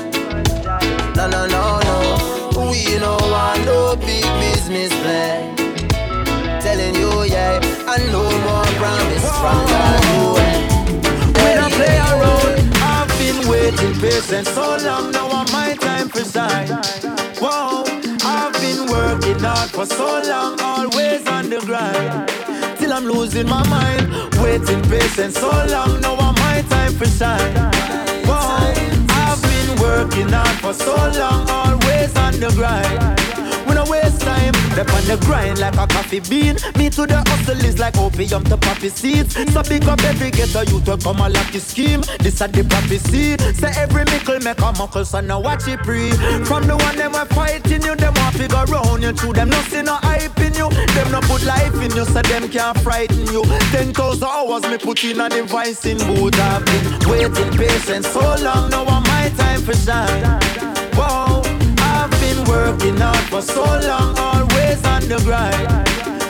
No, no, no, no. We no want no big business plan. Telling you, yeah, and no more promise from UN. We don't play around. I've been waiting patient so long. Now I'm my time for shine. Whoa, I've been working hard for so long, always on the grind. Till I'm losing my mind. Waiting patient so long. Now I'm my time for shine. Whoa, I've been working hard for so long, always on the grind. No time, they on the grind like a coffee bean. Me to the hustle is like opium to poppy seeds. So big up every ghetto youth to come a lucky scheme. This a the poppy seed. Say every mickle make a muckle, so now watch it pre. From the one them a fighting you, them want figure round you. Through them nothing no hype in you. Them no put life in you, so them can't frighten you. Ten thousand hours me put in a device in boot. I've been waiting patient so long, now I'm my time for shine. Whoa. Working hard for so long, always on the grind.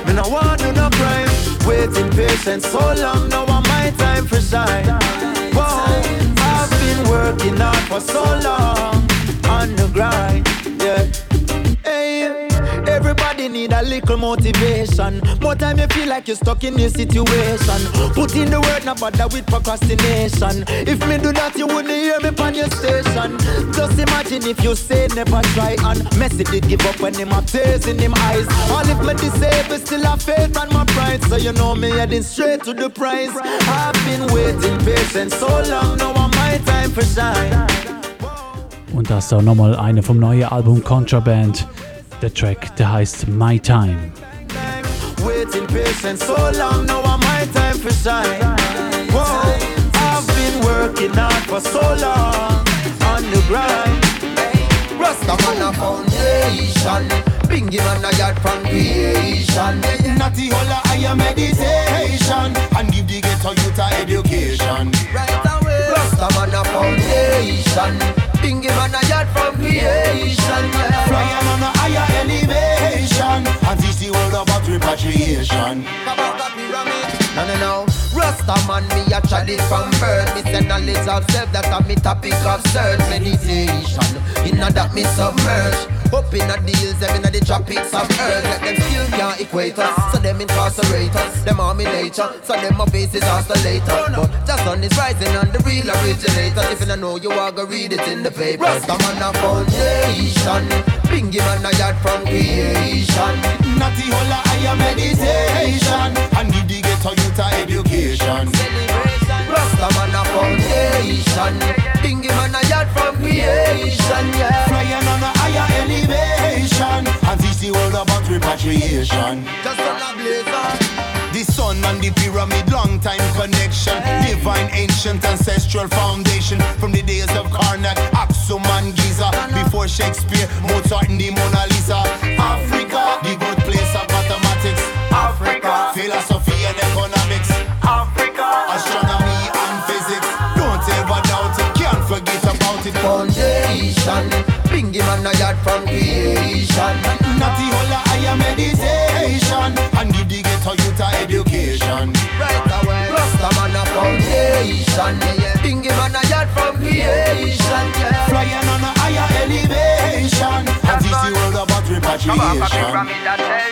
Me no want do no crime, waiting patient so long. Now I'm my time for shine. Whoa, I've been working hard for so long on the grind. Yeah. Hey, Everybody need a little motivation. More time you feel like you're stuck in your situation. Put in the work, not bother with procrastination. If me do that, you wouldn't hear me on your station. Just imagine if you say never try and Messi did give up when him have tears in him eyes. All if me disabled, still have faith and my pride. So you know me heading straight to the prize. I've been waiting patient so long, now my time for shine. Und das ist auch nochmal eine vom neuen Album Contraband. Der Track, der heißt My Time. Waiting patient so long, now I'm my time for shine. Whoa, I've been working hard for so long on the grind. Rasta man a foundation Bingy man a yard from creation Natty holla I a meditation And give the ghetto youth a education Right away Rasta man a foundation Bingy man a yard from creation yeah. Flying on a higher elevation And teach the world about repatriation No, no, no. Rasta man, me a chalice from birth. Me say knowledge of self, that a me topic of search. Meditation, inna that me submerge. Up inna the hills, them inna the tropics of earth. Let them still can't equate us, so them incarcerate. Them army nature, so them my faces oscillator. But just on is rising and the real originator. If you know, you are gonna read it in the paper. Rasta man a foundation, Bingy man a yard from creation. Natty holla I a meditation And the ghetto youth a education. Rasta man a foundation. Bingy man a yard from creation yeah. Flying on a higher elevation. And teach the world about repatriation. Just on a blazer The sun and the pyramid, long time connection. Divine ancient ancestral foundation. From the days of Karnak, Aksum and Giza. Before Shakespeare, Mozart and the Mona Lisa. Africa, the birthplace of mathematics. Africa, philosophy Foundation. Bingy man a yard from creation. Natty holla higher meditation. And give the ghetto youth a education. Right away. Rasta man a foundation. Bingy man a yard from creation. Flying on a higher elevation. And teach the world about repatriation.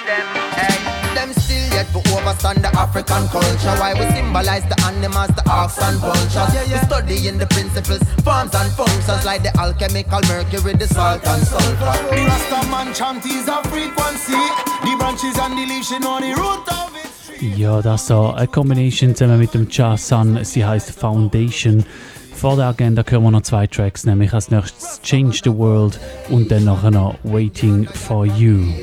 Them still yet to overstand the African culture. Why we symbolize the animals, the ox and vultures. We studying the principles, forms and functions Like the alchemical mercury, the salt and sulfur. The Rasta man chant is a frequency. The branches and the leaves, you know the root of it. Ja, das ist so eine Combination zusammen mit dem Jazz Sun. Sie heißt Foundation. Vor der Agenda hören wir noch zwei Tracks, nämlich als nächstes Change the World und dann nachher noch Waiting for You.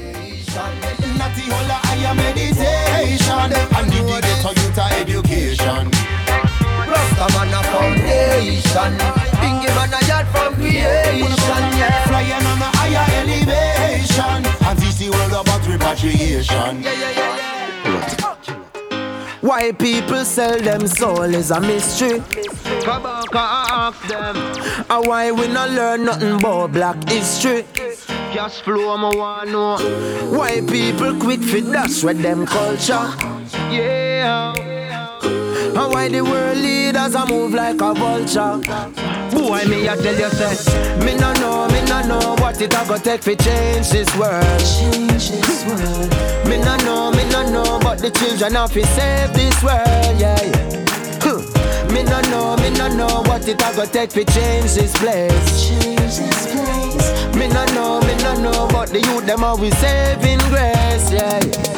Holla And give the ghetto youth education Rasta man a foundation Bingy man a yard from creation yeah. Flying on a higher elevation And teach the world about repatriation Why people sell them soul is a mystery. Kabaka ask them And why we not learn nothing about black history. Cash flow me want know Why people quick fit dash with them culture. Yeah And why the world leaders a move like a vulture. Boy me a tell you say Me no know, me no know what it a go take fi change this world. Change this world. Me no know, me no know, but the children have to save this world, yeah. yeah. Me no know, me no know what it a go take fi change this place. Change this place. Me no know, me no know, but the youth them always saving grace, yeah.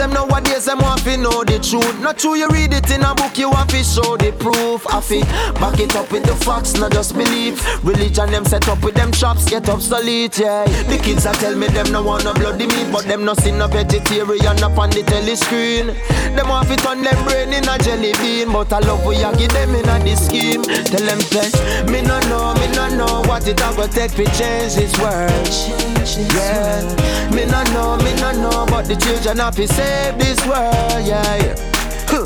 Them nowadays them want to know the truth. Not true, you read it in a book, you want to show the proof. I fi back it up with the facts, not just belief. Religion them set up with them traps, get obsolete, yeah. The kids a tell me them no want no bloody meat, but them no see no vegetarian up on the telly screen. Them want to turn them brain in a jelly bean, but I love we a give them in a the scheme. Tell them say, me no know, me no know what it a go take to change this world. Yeah, me no know, me no know, but the children have to save this world, yeah. yeah. Huh.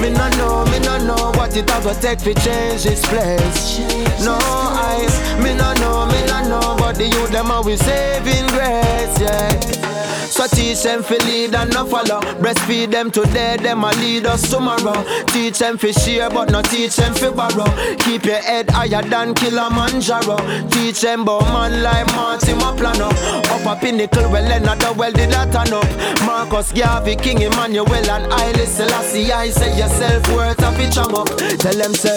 Me no know, me no know what it a go take to change this place. No eyes, me no know, me no know, but the youth them always saving grace, yeah. So teach them to lead and not follow. Breastfeed them today, them a lead us tomorrow. Teach them to share, but not teach them to borrow. Keep your head higher than Kilimanjaro. Teach them about man like Martin Maplano. Up a pinnacle, well another well did that turn up. Marcus Garvey, King Emmanuel and Haile Selassie. I say yourself worth of each up. Tell them say,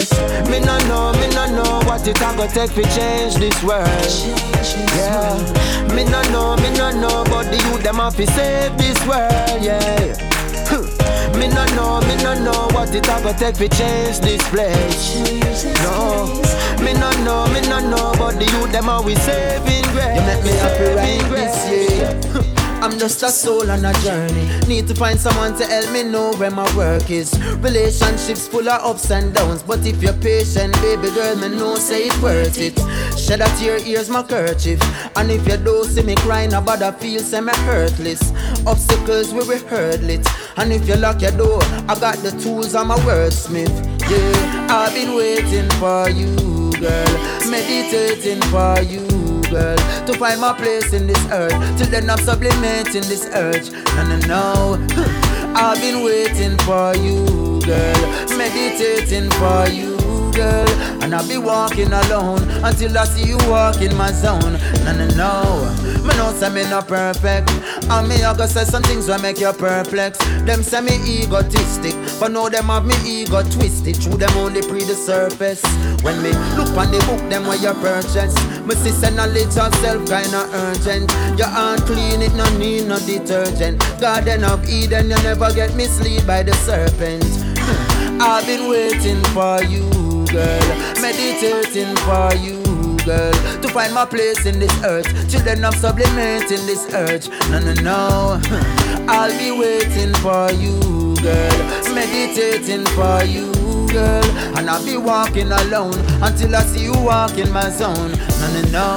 me no know, me no know what it a go take to change this world. Yeah, me no know, me no know, but the youth them have to save this world. Yeah. Me no know, me no know what it a go take to change this place. No, me no know, me no know, but the youth them are we saving grace. You make me happy right this year. I'm just a soul on a journey. Need to find someone to help me know where my work is. Relationships full of ups and downs, but if you're patient, baby girl, me know say it worth it. Shed a tear, here's my kerchief. And if you don't see me crying about a feel, say me hurtless. Obstacles we will hurdle it. And if you lock your door, I got the tools, I'm a wordsmith. Yeah, I've been waiting for you, girl. Meditating for you girl To find my place in this earth. Till then I'm sublimating this urge. And I know I've been waiting for you, girl. Meditating for you, girl And I'll be walking alone Until I see you walk in my zone. No, no, no Me know say me not perfect. And me I go say some things will make you perplex. Them say me egotistic But now them have me ego twisted Through them only pre the surface. When me look on the book them where you purchase. Me see say knowledge of self kinda urgent. Your hand clean it no need no detergent. Garden of Eden you never get misled by the serpent. I've been waiting for you girl. Meditating for you girl. To find my place in this earth. Children I'm sublimating this urge. No, no, no. I'll be waiting for you girl. Meditating for you girl And I'll be walking alone Until I see you walk in my zone. No, no, no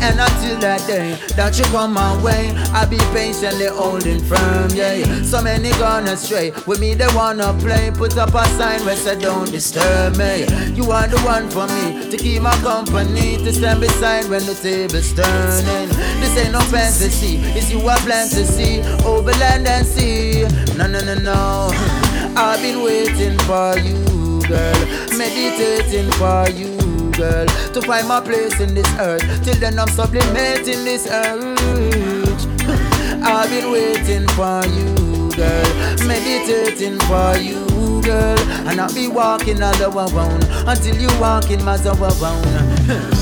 And until that day That you come my way I'll be patiently holding firm, yeah. So many gone astray With me they wanna play. Put up a sign where say don't disturb me. You are the one for me To keep my company To stand beside when the table's turning. This ain't no fantasy It's you I plan to see Over land and sea. No, no, no, no I've been waiting for you girl. Meditating for you, girl. To find my place in this earth. Till then, I'm sublimating this urge. I've been waiting for you, girl. Meditating for you, girl. And I'll be walking all the around until you walk in my around.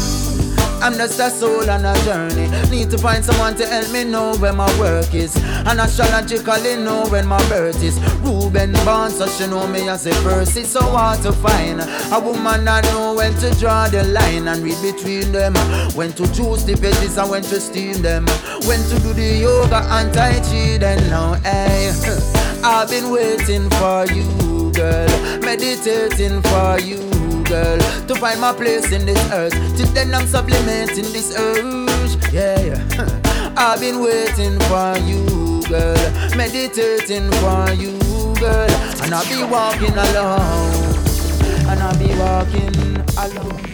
I'm just a soul on a journey. Need to find someone to help me know where my work is. And astrologically know when my birth is. Ruben Barnes, so she know me as a. It's so hard to find a woman I know when to draw the line and read between them. When to choose the veggies and when to steam them. When to do the yoga and Tai Chi. Then now, hey, I've been waiting for you, girl. Meditating for you girl To find my place in this earth. Till then I'm sublimating this urge. Yeah, yeah. I've been waiting for you, girl. Meditating for you, girl. And I'll be walking alone. And I'll be walking alone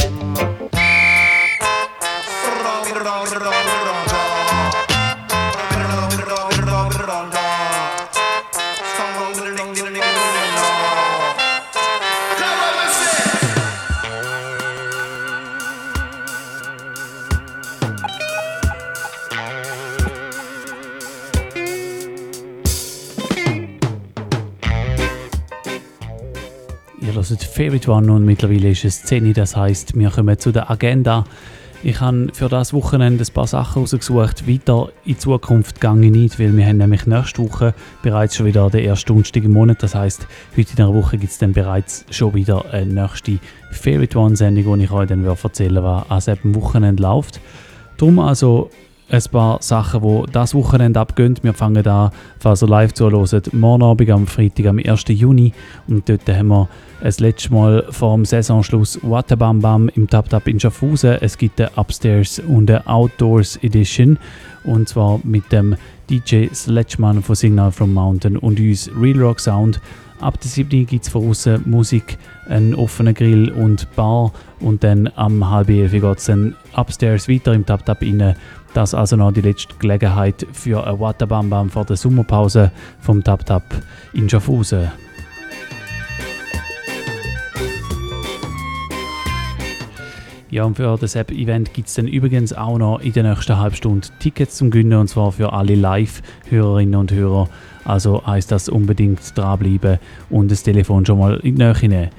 Ihr hört Favorite One und mittlerweile ist es 10 Uhr, das heisst, wir kommen zu der Agenda. Ich habe für das Wochenende ein paar Sachen rausgesucht. Weiter in Zukunft gehe ich nicht, weil wir haben nämlich nächste Woche bereits schon wieder den ersten Donnerstag im Monat. Das heisst, heute in einer Woche gibt es dann bereits schon wieder eine nächste Favorite One-Sendung, wo ich euch dann erzählen werde, was diesem Wochenende läuft. Darum also ein paar Sachen, die das Wochenende abgehen. Wir fangen an, falls ihr live zuhört, morgen Abend am Freitag, am 1. Juni. Und dort haben wir das letzte Mal vor dem Saisonschluss Watabam Bam im Tap Tap in Schaffhausen. Es gibt eine Upstairs und eine Outdoors Edition. Und zwar mit dem DJ Sledgeman von Signal from Mountain und uns Real Rock Sound. Ab der 7. gibt es von außen Musik, einen offenen Grill und Bar. Und dann am halb elf geht es dann upstairs weiter im Tap Tap rein. Das also noch die letzte Gelegenheit für ein Watabam Bam vor der Sommerpause vom Tap Tap in Schaffhausen. Ja, und für das App-Event gibt es dann übrigens auch noch in der nächsten halben Stunde Tickets zum Gewinnen und zwar für alle Live-Hörerinnen und Hörer. Also heißt das unbedingt dranbleiben und das Telefon schon mal in die Nähe nehmen.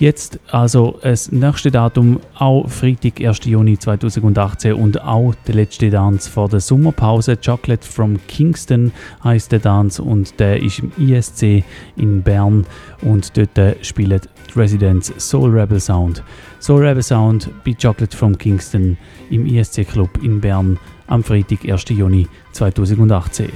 Jetzt also das nächste Datum, auch Freitag, 1. Juni 2018 und auch der letzte Tanz vor der Sommerpause. Chocolate from Kingston heißt der Tanz und der ist im ISC in Bern und dort spielt die Residents Soul Rebel Sound. Soul Rebel Sound bei Chocolate from Kingston im ISC Club in Bern am Freitag, 1. Juni 2018.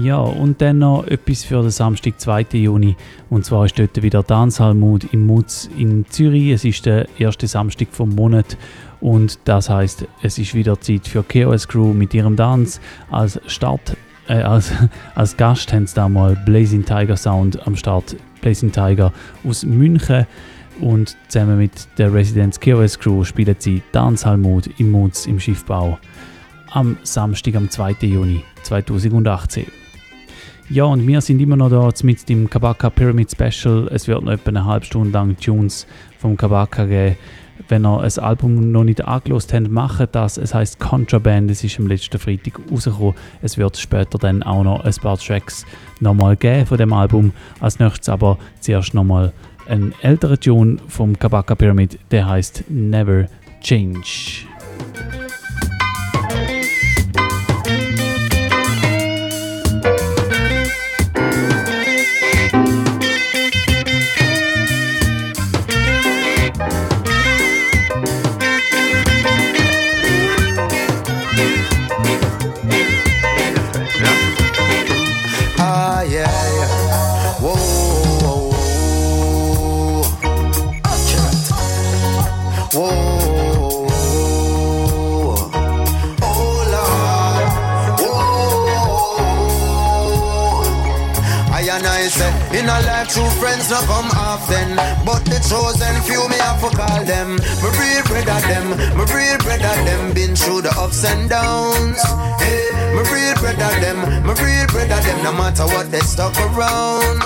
Ja, und dann noch etwas für den Samstag, 2. Juni. Und zwar ist dort wieder Tanzhallmut im Mutz in Zürich. Es ist der erste Samstag vom Monat. Und das heißt, es ist wieder Zeit für KOS Crew mit ihrem Tanz. Als Start, äh, als, als Gast haben sie da mal Blazing Tiger Sound am Start. Blazing Tiger aus München. Und zusammen mit der Residence KOS Crew spielen sie Tanzhallmut im Mutz im Schiffbau am Samstag, am 2. Juni 2018. Ja, und wir sind immer noch da mit dem Kabaka Pyramid Special. Es wird noch etwa eine halbe Stunde lang Tunes vom Kabaka geben. Wenn ihr ein Album noch nicht angelost habt, macht das. Es heißt Contraband, es ist am letzten Freitag rausgekommen. Es wird später dann auch noch ein paar Tracks nochmal geben von dem Album. Als nächstes aber zuerst nochmal ein älterer Tune vom Kabaka Pyramid, der heißt Never Change. True friends not come often. But the chosen few, me have to call them. My real brother, them. My real brother, them. Been through the ups and downs. Hey, my real brother, them. My real brother, them. No matter what they stuck around.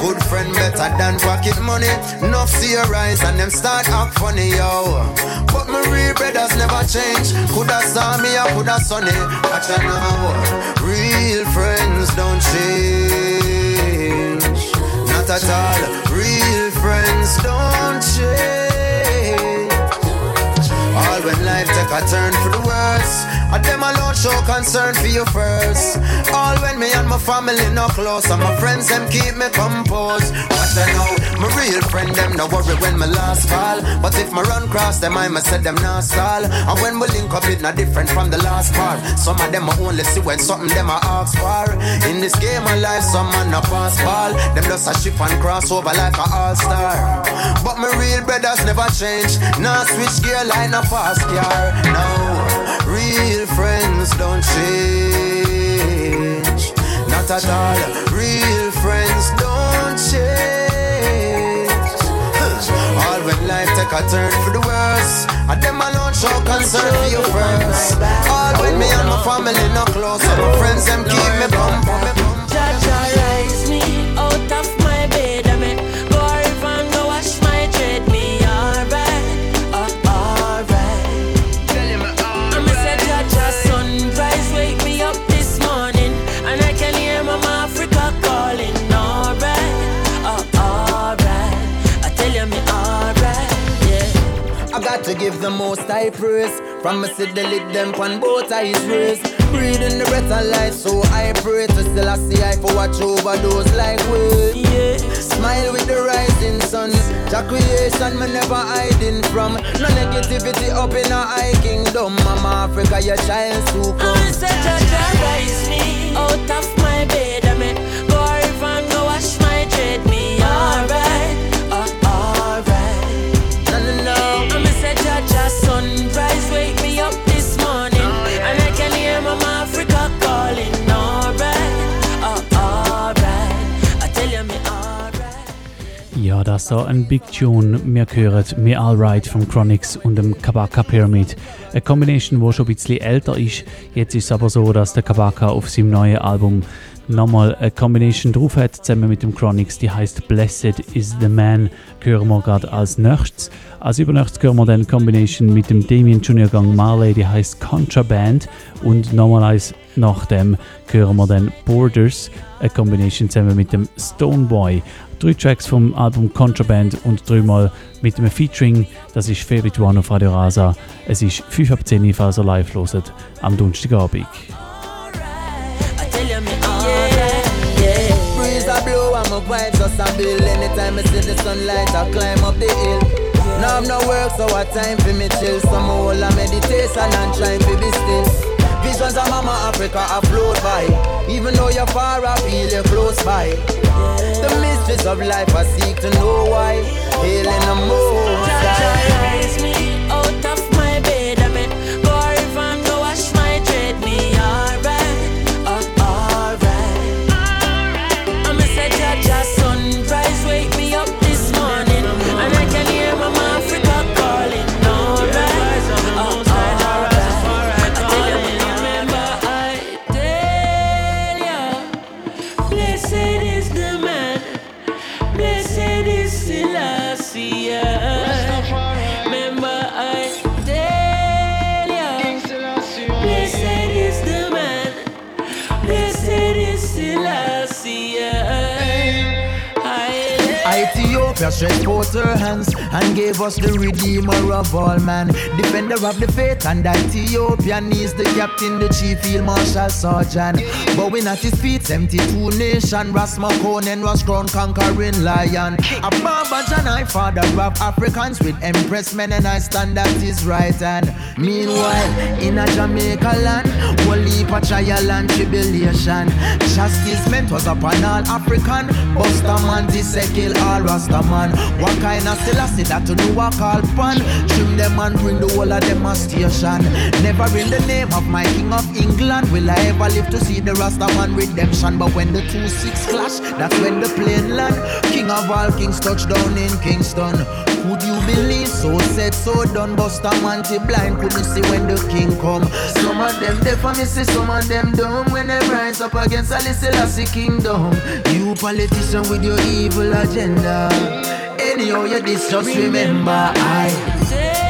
Good friend better than pocket money. Enough see your eyes and them start act funny, yo. But my real brothers never change. Coulda saw me or coulda sunny. Watch out now. Real friends don't change. Not at all. Real friends don't change. All when life take a turn for the worse. And them alone show concern for you first. All when me and my family no close. And my friends them keep me composed. Watch I know, my real friend them no worry when my last call. But if my run cross them, I must say them not stall. And when we link up, it not different from the last part. Some of them I only see when something them I ask for. In this game of life, some man no pass ball. Them just a shift and cross over like a all star. But my real brothers never change. Nah switch gear like a fast car. No, real friends don't change. Not at all. Real friends don't change. All when life take a turn for the worse. And them alone show concern for you first. All when me and my family no close. And my friends them keep me bump. Jaja to give the most high praise. From me see the lid them on both eyes raised. Breathing the breath of life, so I pray to still I see I for watch over those like we. Yeah. Smile with the rising sun. Your creation, me never hiding from. No negativity up in a high kingdom. Mama Africa, your child to come. I'm such a rise me out of my bed. I mean, go river and go wash my dread. Me alright, Ja, das so ein Big Tune. Wir hören Me Alright vom Chronics und dem Kabaka Pyramid. Eine Combination, die schon ein bisschen älter ist. Jetzt ist es aber so, dass der Kabaka auf seinem neuen Album nochmal eine Combination drauf hat, zusammen mit dem Chronics, die heißt Blessed is the Man. Hören wir gerade als nächstes. Als übernächstes hören wir dann eine Combination mit dem Damien Junior Gang Marley, die heißt Contraband. Und nochmal eins nach dem hören wir dann Borders, eine Combination zusammen mit dem Stoneboy. Drei Tracks vom Album Contraband und dreimal mit einem Featuring. Das ist Favorite One auf Radio Rasa. Es ist 5 ab 10 Uhr, falls live hört, am Donnerstagabend. I vibes just a build Anytime I see the sunlight I climb up the hill Now I'm no work so what time for me chill Some whole a meditation and trying to be still Visions of Mama Africa I float by. Even though you're far I feel you're close by. The mysteries of life I seek to know why. Hailing the most Ethiopia stretched forth her hands and gave us the Redeemer of all man, Defender of the faith and Ethiopian is the captain, the chief field marshal sergeant. Bowing at his feet, 72 nation, Ras Makonnen was crowned conquering lion. A Baba Janai, father of Africans with empress men and I stand at his right hand. Meanwhile, in a Jamaica land, a trial and tribulation. Chastisement was upon all African, Buster man, Tisekil, all Rasta man. What kind of Selassie that to know a call pan? Trim them and bring the whole of them a station. Never in the name of my King of England will I ever live to see the Rasta man redemption. But when the two six clash, that's when the plane land. King of all kings touch down in Kingston. Could you believe so said so done? Buster man to blind couldn't see when the king come. Some of them deaf and me see some of them dumb when they rise up against a Selassie kingdom. You politician with your evil agenda. Anyhow you this just remember I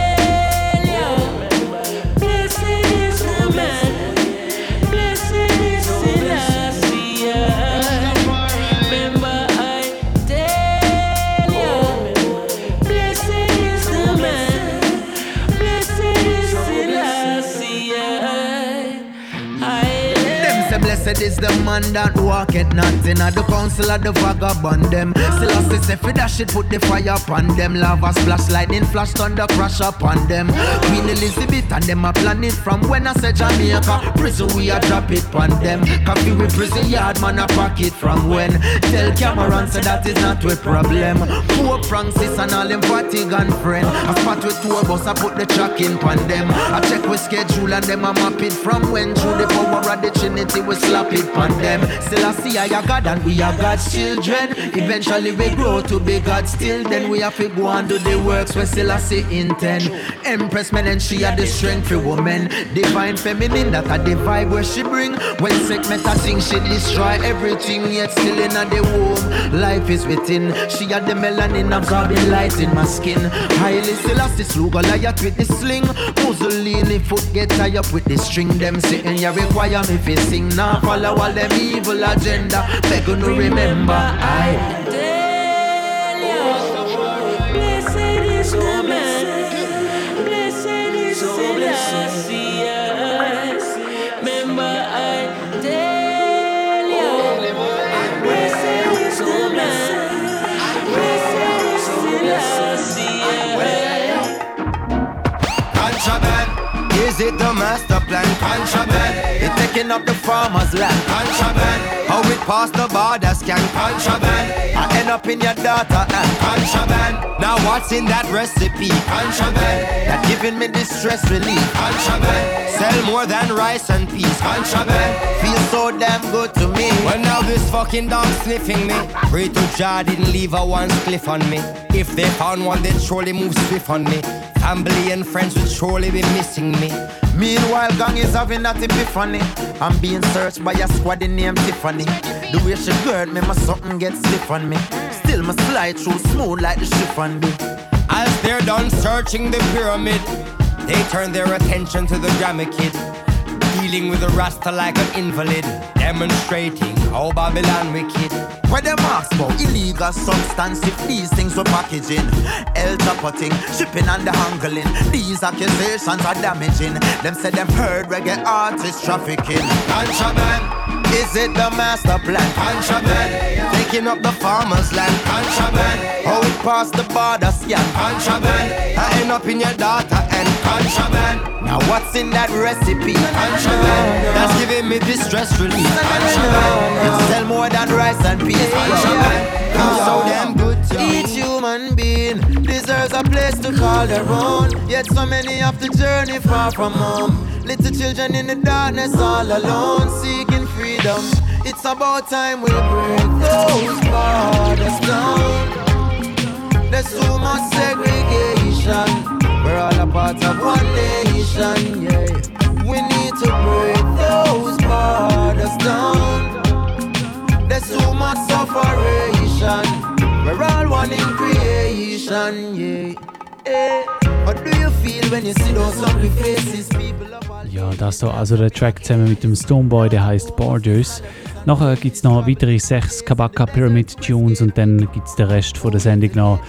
blessed is the man that walketh not in the council of the vagabond them. Selassie say fi dash it put the fire upon them. Lava splash, lightning flash, thunder crash upon them. Queen Elizabeth and them a plan it from when I say Jamaica. Prison we a drop it upon them. Coffee we prison yard man a pack it from when. Tell Cameron say that is not a problem. Pope Francis and all them Vatican friend. A spot with tour bus I put the track in upon them. I check with schedule and them a map it from when through the power of the Trinity we slap it pon them. Still I see a God and we are God's children. Eventually we grow to be God still. Then we have to go and do the works where still I see intend. Empress men and she had the strength for women. Divine feminine that a the vibe where she bring. When sick meta sing she destroy everything yet still in a the womb. Life is within. She had the melanin absorbing light in my skin. Highly still I see slew Goliath with the sling. Mussolini foot get tied up with the string. Them sitting here require me fi sing. Now follow all them evil agenda. Beg you to remember, I tell ya, blessed is the man, blessed is the Selassie. Remember, I tell ya, blessed is the man, blessed is the Selassie. Contraband, is it the master plan? Contraband. It up the farmer's land. Contraband. How it pass the border scan. Contraband. I end up in your daughter hand. Contraband. Now what's in that recipe? Contraband. That giving me distress relief. Contraband. Sell more than rice and peas. Contraband. Feel so damn good to me. Well now this fucking dog sniffing me. Pray to Jah didn't leave a one cliff on me. If they found one, they'd surely move swift on me. Family and friends would surely be missing me. Meanwhile, gang is having that epiphany. I'm being searched by a squad named Tiffany. The way she gird me, my something gets stiff on me. Still, my slide through smooth like the chiffon be. As they're done searching the pyramid, they turn their attention to the Grammy Kid. Dealing with the Rasta like an invalid, demonstrating how Babylon wicked. Where them ask about illegal substance if these things were packaging. El Chapoting, shipping and the handling. These accusations are damaging. Them say them heard reggae artists trafficking. Contraband. Is it the master plan? Contraband. Taking up the farmer's land. Contraband. How it past the border scan. Contraband. I end up in your daughter and Contraband. Now what's in that recipe? Contraband. That's giving me distress relief. It sell more than rice and peas. Contraband. I'm so damn good. Each human being deserves a place to call their own. Yet so many have to journey far from home. Little children in the darkness all alone, seeking freedom. It's about time we break those borders down. There's too much segregation. We're all a part of one nation, yeah. We need to break those borders down. There's too much separation. We're all one in creation, yeah. Eh. Ja, das hier also der Track zusammen mit dem Stoneboy, der heißt Borders. Nachher gibt es noch weitere sechs Kabaka Pyramid Tunes und dann gibt es den Rest von der Sendung noch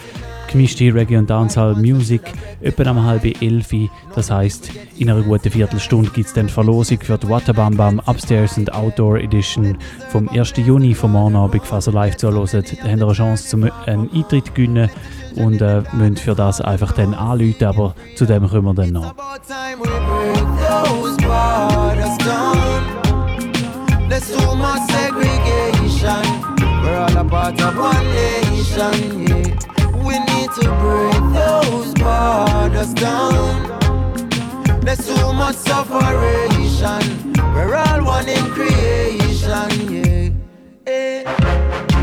gemischte Reggae und Dancehall Music etwa um halb elf. Das heißt, in einer guten Viertelstunde gibt es dann Verlosung für die Waterbam Bam Upstairs and Outdoor Edition vom 1. Juni vom morgen Abend, falls ihr live zuhört. Da habt ihr eine Chance zum einen Eintritt zu gewinnen und äh, müsst für das einfach dann anrufen, aber zu dem kommen wir dann noch. about time we break those borders down. There's too much segregation. We're all a part of one nation, yeah. We need to break those borders down. There's too much separation. We're all one in creation, yeah. Eh.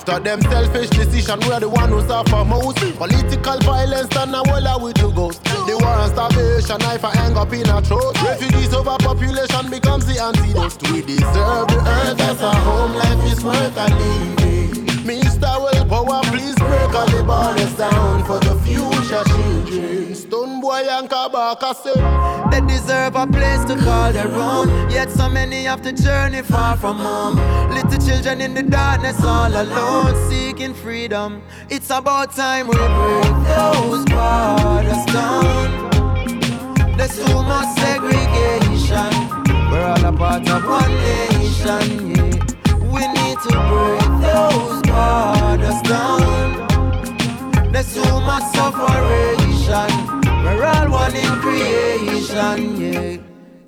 After them selfish decision, we're the one who suffer most. Political violence and now where we to go. The war and starvation, knife and hang up in our throat. Refugees overpopulation becomes the antidote. We deserve the earth as a home, life is worth a living. Mr. Willpower, please break all the borders down for the future children. Boy and Kabaka say. They deserve a place to call their own. Yet so many have to journey far from home. Little children in the darkness all alone, seeking freedom. It's about time we break those borders down. There's too much segregation. We're all a part of one nation, yeah. We need to break those borders down. There's too much separation. We're all one in creation, yeah.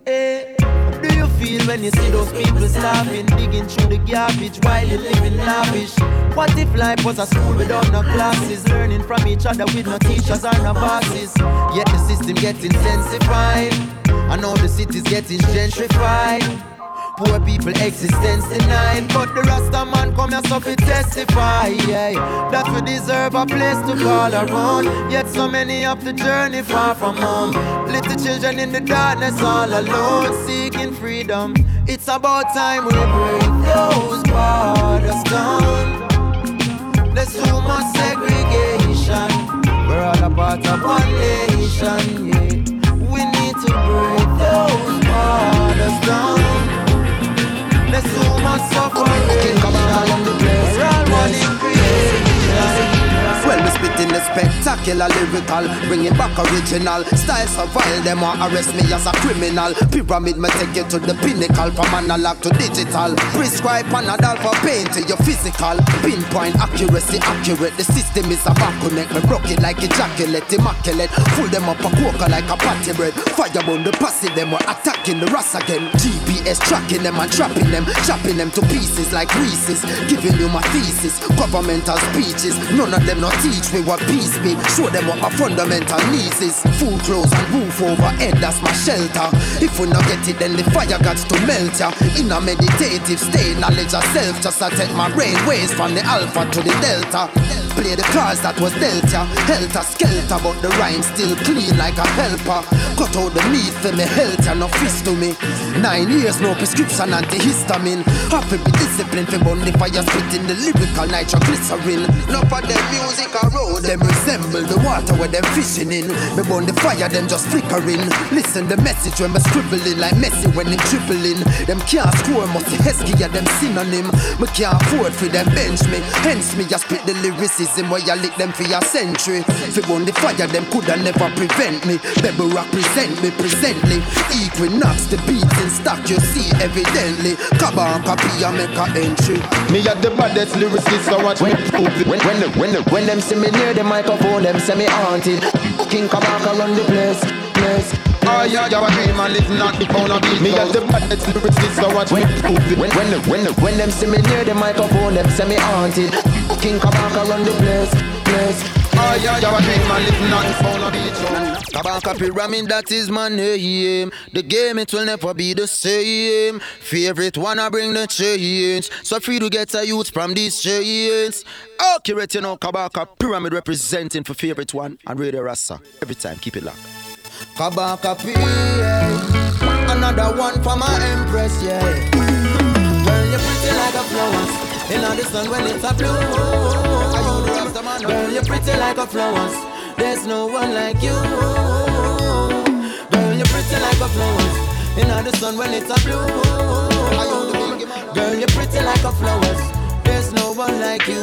Eh. How do you feel when you see those people starving, digging through the garbage while you living lavish? What if life was a school without no classes, learning from each other with no teachers or no bosses? Yet the system gets intensified. I know the city's getting gentrified. Poor people existence denied But the Rasta man come here so fi testify yeah. That we deserve a place to call our own Yet so many have to journey far from home. Little children in the darkness all alone Seeking freedom. It's about time we break those borders down. There's too much segregation. We're all a part of one nation yeah. We need to break those borders down there's so much suffering. We're all one in creation. Well, we in the spectacular lyrical. Bring it back original. Style so vile, them want arrest me as a criminal. Pyramid me take you to the pinnacle from analog to digital. Prescribe Panadol for pain to your physical. Pinpoint accuracy, accurate. The system is a connect. Me broke it like ejaculate, immaculate. Full them up a quokka like a patty bread. Firebomb the posse, them were attacking the Ross again. GPS tracking them and trapping them, chopping them to pieces like Reese's. Giving you my thesis, governmental speeches. None of them not teach me what peace be. Show them what my fundamental needs is. Food, clothes, and roof over head, that's my shelter. If we not get it, then the fire got to melt ya. In a meditative state, knowledge of self, just I take my brain waves from the alpha to the delta. Play the cards that was dealt ya. Helter skelter, but the rhyme still clean like a helper. Cut out the meat for me health ya, no fist to me. Nine years, no prescription, antihistamine. Happy be discipline for burn the fire, spitting the lyrical nitroglycerin. No for them music a road, them resemble the water where them fishing in. Me burn the fire, them just flickering. Listen the message when me scribbling like Messi when they tripling. Them can't score, must be Heskey, yeah, them synonym. Me can't afford for them bench me. Hence me, just spit the lyricism where you lick them for your century. If you burn the fire, them coulda never prevent me. Baby represent me presently. Equinox, the beats in stock, you see evidently. Kaban copy, I make a entry. Me at the baddest lyricist, so watch me. When, when, them, when, them, when them see me near the microphone, them say me haunted. King Kabaka run the place, place. Oh yeah, you a dream and live not the pound of beat. Me at the baddest lyricist, so watch me. When, when, when, when them see me near the microphone, them say me haunted. King Kabaka run the place, place. Oh yeah, you a dream and live not the pound of beat. Kabaka pyramid, that is my name. The game, it will never be the same. Favorite one, I bring the change. So free to get a youth from these chains. Accurate, you know, Kabaka pyramid representing for favorite one and Radio Rasa. Every time, keep it locked. Kabaka P, yeah. Another one for my empress, yeah. Girl, you're pretty like a flowers. In the sun when it's a blue. Girl, you're pretty like a flowers. There's no one like you. Girl, you're pretty like a flowers. In the sun when it's a blue. Girl, you're pretty like a flowers. There's no one like you.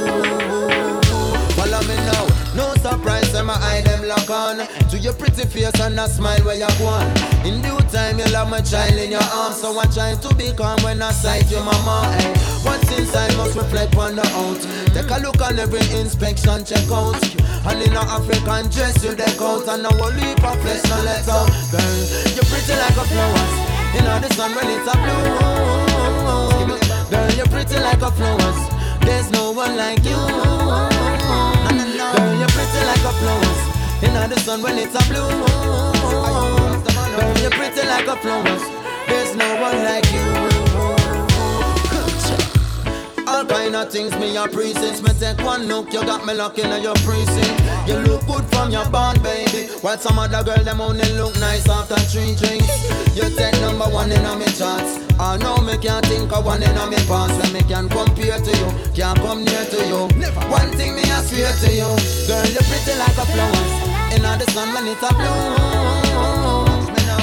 Follow me now. No surprise, when my eye them lock on. To your pretty face and a smile where you gone In due time, you'll have my child in your arms. So I try to be calm when I sight your mama. Hey. What's inside must reflect on the out? Take a look on every inspection, check out And in a African dress, you deck out. And a whole heap of flesh, no let go Girl, you're pretty like a flowers You know the sun when it's a blue. Girl, you're pretty like a flowers There's no one like you a flowers. In the sun when it's a blue. Girl, you're pretty like a flowers. There's no one like you. All kind of things me a precinct. Me take one look, you got me looking at your precinct. You look good from your bond, baby. While some other girl them only look nice after three drinks. You take number one in on me charts. I know me can't think of one in on me past when me can compare to you, can't come near to you. Never. One thing me I swear to you, girl you're pretty like a flowers. In the sun when it's a blue.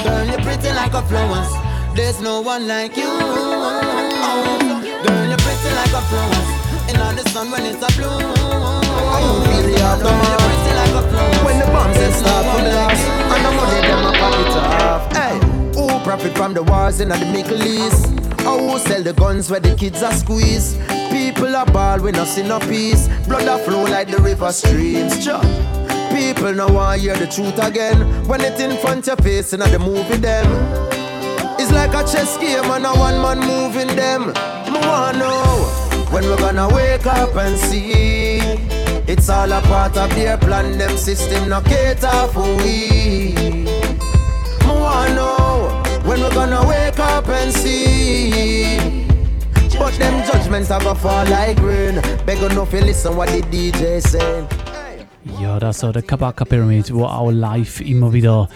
Girl you're pretty like a flowers. There's no one like you. Pretty like a flowers. In the sun when it's a blue. Feel the aftermath like a flowers. When the bombs they start to blast. And the money them a pop it off Hey, who profit from the wars in the Middle East? Or who sell the guns where the kids are squeezed? People are ball, we not see no peace Blood a flow like the river streams Jah. People now want hear the truth again When it in front your face in the movie them It's like a chess game and a one man moving them Wanna know when we're gonna wake up and see. It's all a part of their plan Them system no cater for we. Wanna know when we're gonna wake up and see. But them judgments are gonna fall like rain. Beg no fi listen what the DJ saying. Ja, das war der Kabaka Pyramid, wo auch live immer wieder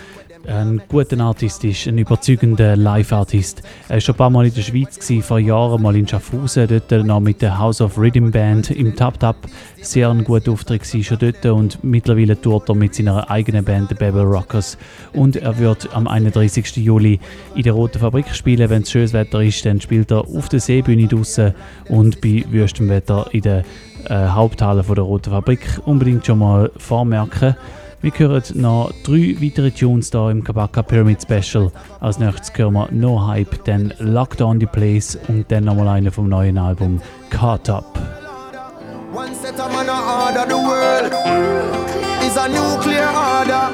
ein guter Artist ist, ein überzeugender Live-Artist. Er war schon ein paar Mal in der Schweiz, gewesen, vor Jahren mal in Schaffhausen, dort noch mit der House of Rhythm Band im Tap Tap. Sehr ein guter Auftritt war schon dort und mittlerweile tourt er mit seiner eigenen Band, The Babel Rockers. Und er wird am 31. Juli in der Roten Fabrik spielen. Wenn es schönes Wetter ist, dann spielt er auf der Seebühne draußen und bei wüstem Wetter in der äh, Haupthalle von der Roten Fabrik. Unbedingt schon mal vormerken. Wir hören noch drei weitere Tunes hier im Kabaka Pyramid Special. Als nächstes hören wir No Hype, dann Lockdown the Place und dann nochmal eine vom neuen Album Caught Up. One set of man order the world is a nuclear order.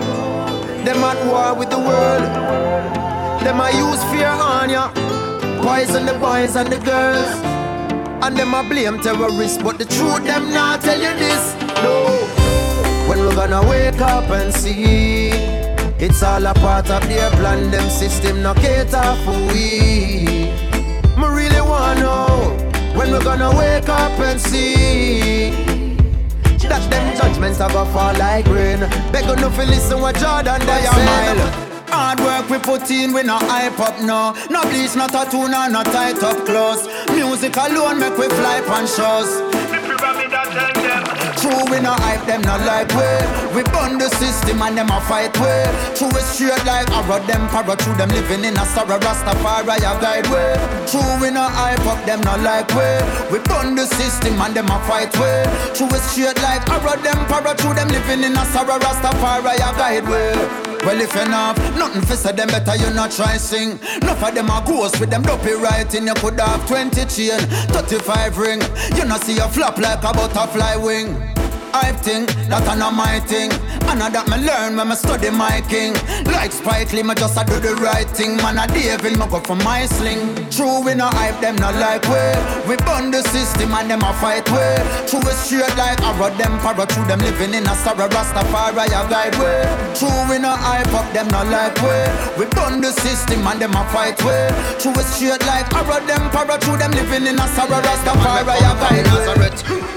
Them at war with the world. Them a use fear on ya, poison the boys and the girls. And them a blame terrorists, but the truth them not tell you this. No. When we're gonna wake up and see. It's all a part of their plan. Them system no cater for we. Me really wanna know When we're gonna wake up and see. That them judgments are gonna fall like rain. Beg no fi listen what Jordan they say Hard work we put in, we no hype up no. No bleach, no tattoo, no, no tight up clothes. Music alone make we fly pan shows True, we no hype them not like way. We burn the system and them a fight way. True, we straight like arrow them para. True, them living in a sorrow Rastafari a guide way. True, we no hype up them not like way. We burn the system and them a fight way. True, we straight like arrow them para. True, them living in a sorrow Rastafari a guide way. Well, if not nothing for say them better, you not try sing. Enough of them are ghosts with them dopey writing. You could have 20 chain, 35 ring. You not see a flop like a butterfly wing. Hype thing, that a not my thing. And I that me learn when me study my king. Like Spike Lee, me just a do the right thing. Man, a David, me go for my sling. True, we no hype them not like way. We burn the system and them a fight way. True, we straight like arrow them para. True, them living in a sorrow Rastafari a guide way. True, we no hype up them not like way. We burn the system and them a fight way. True, we straight like arrow them para. True, them living in a sorrow Rastafari a guide way.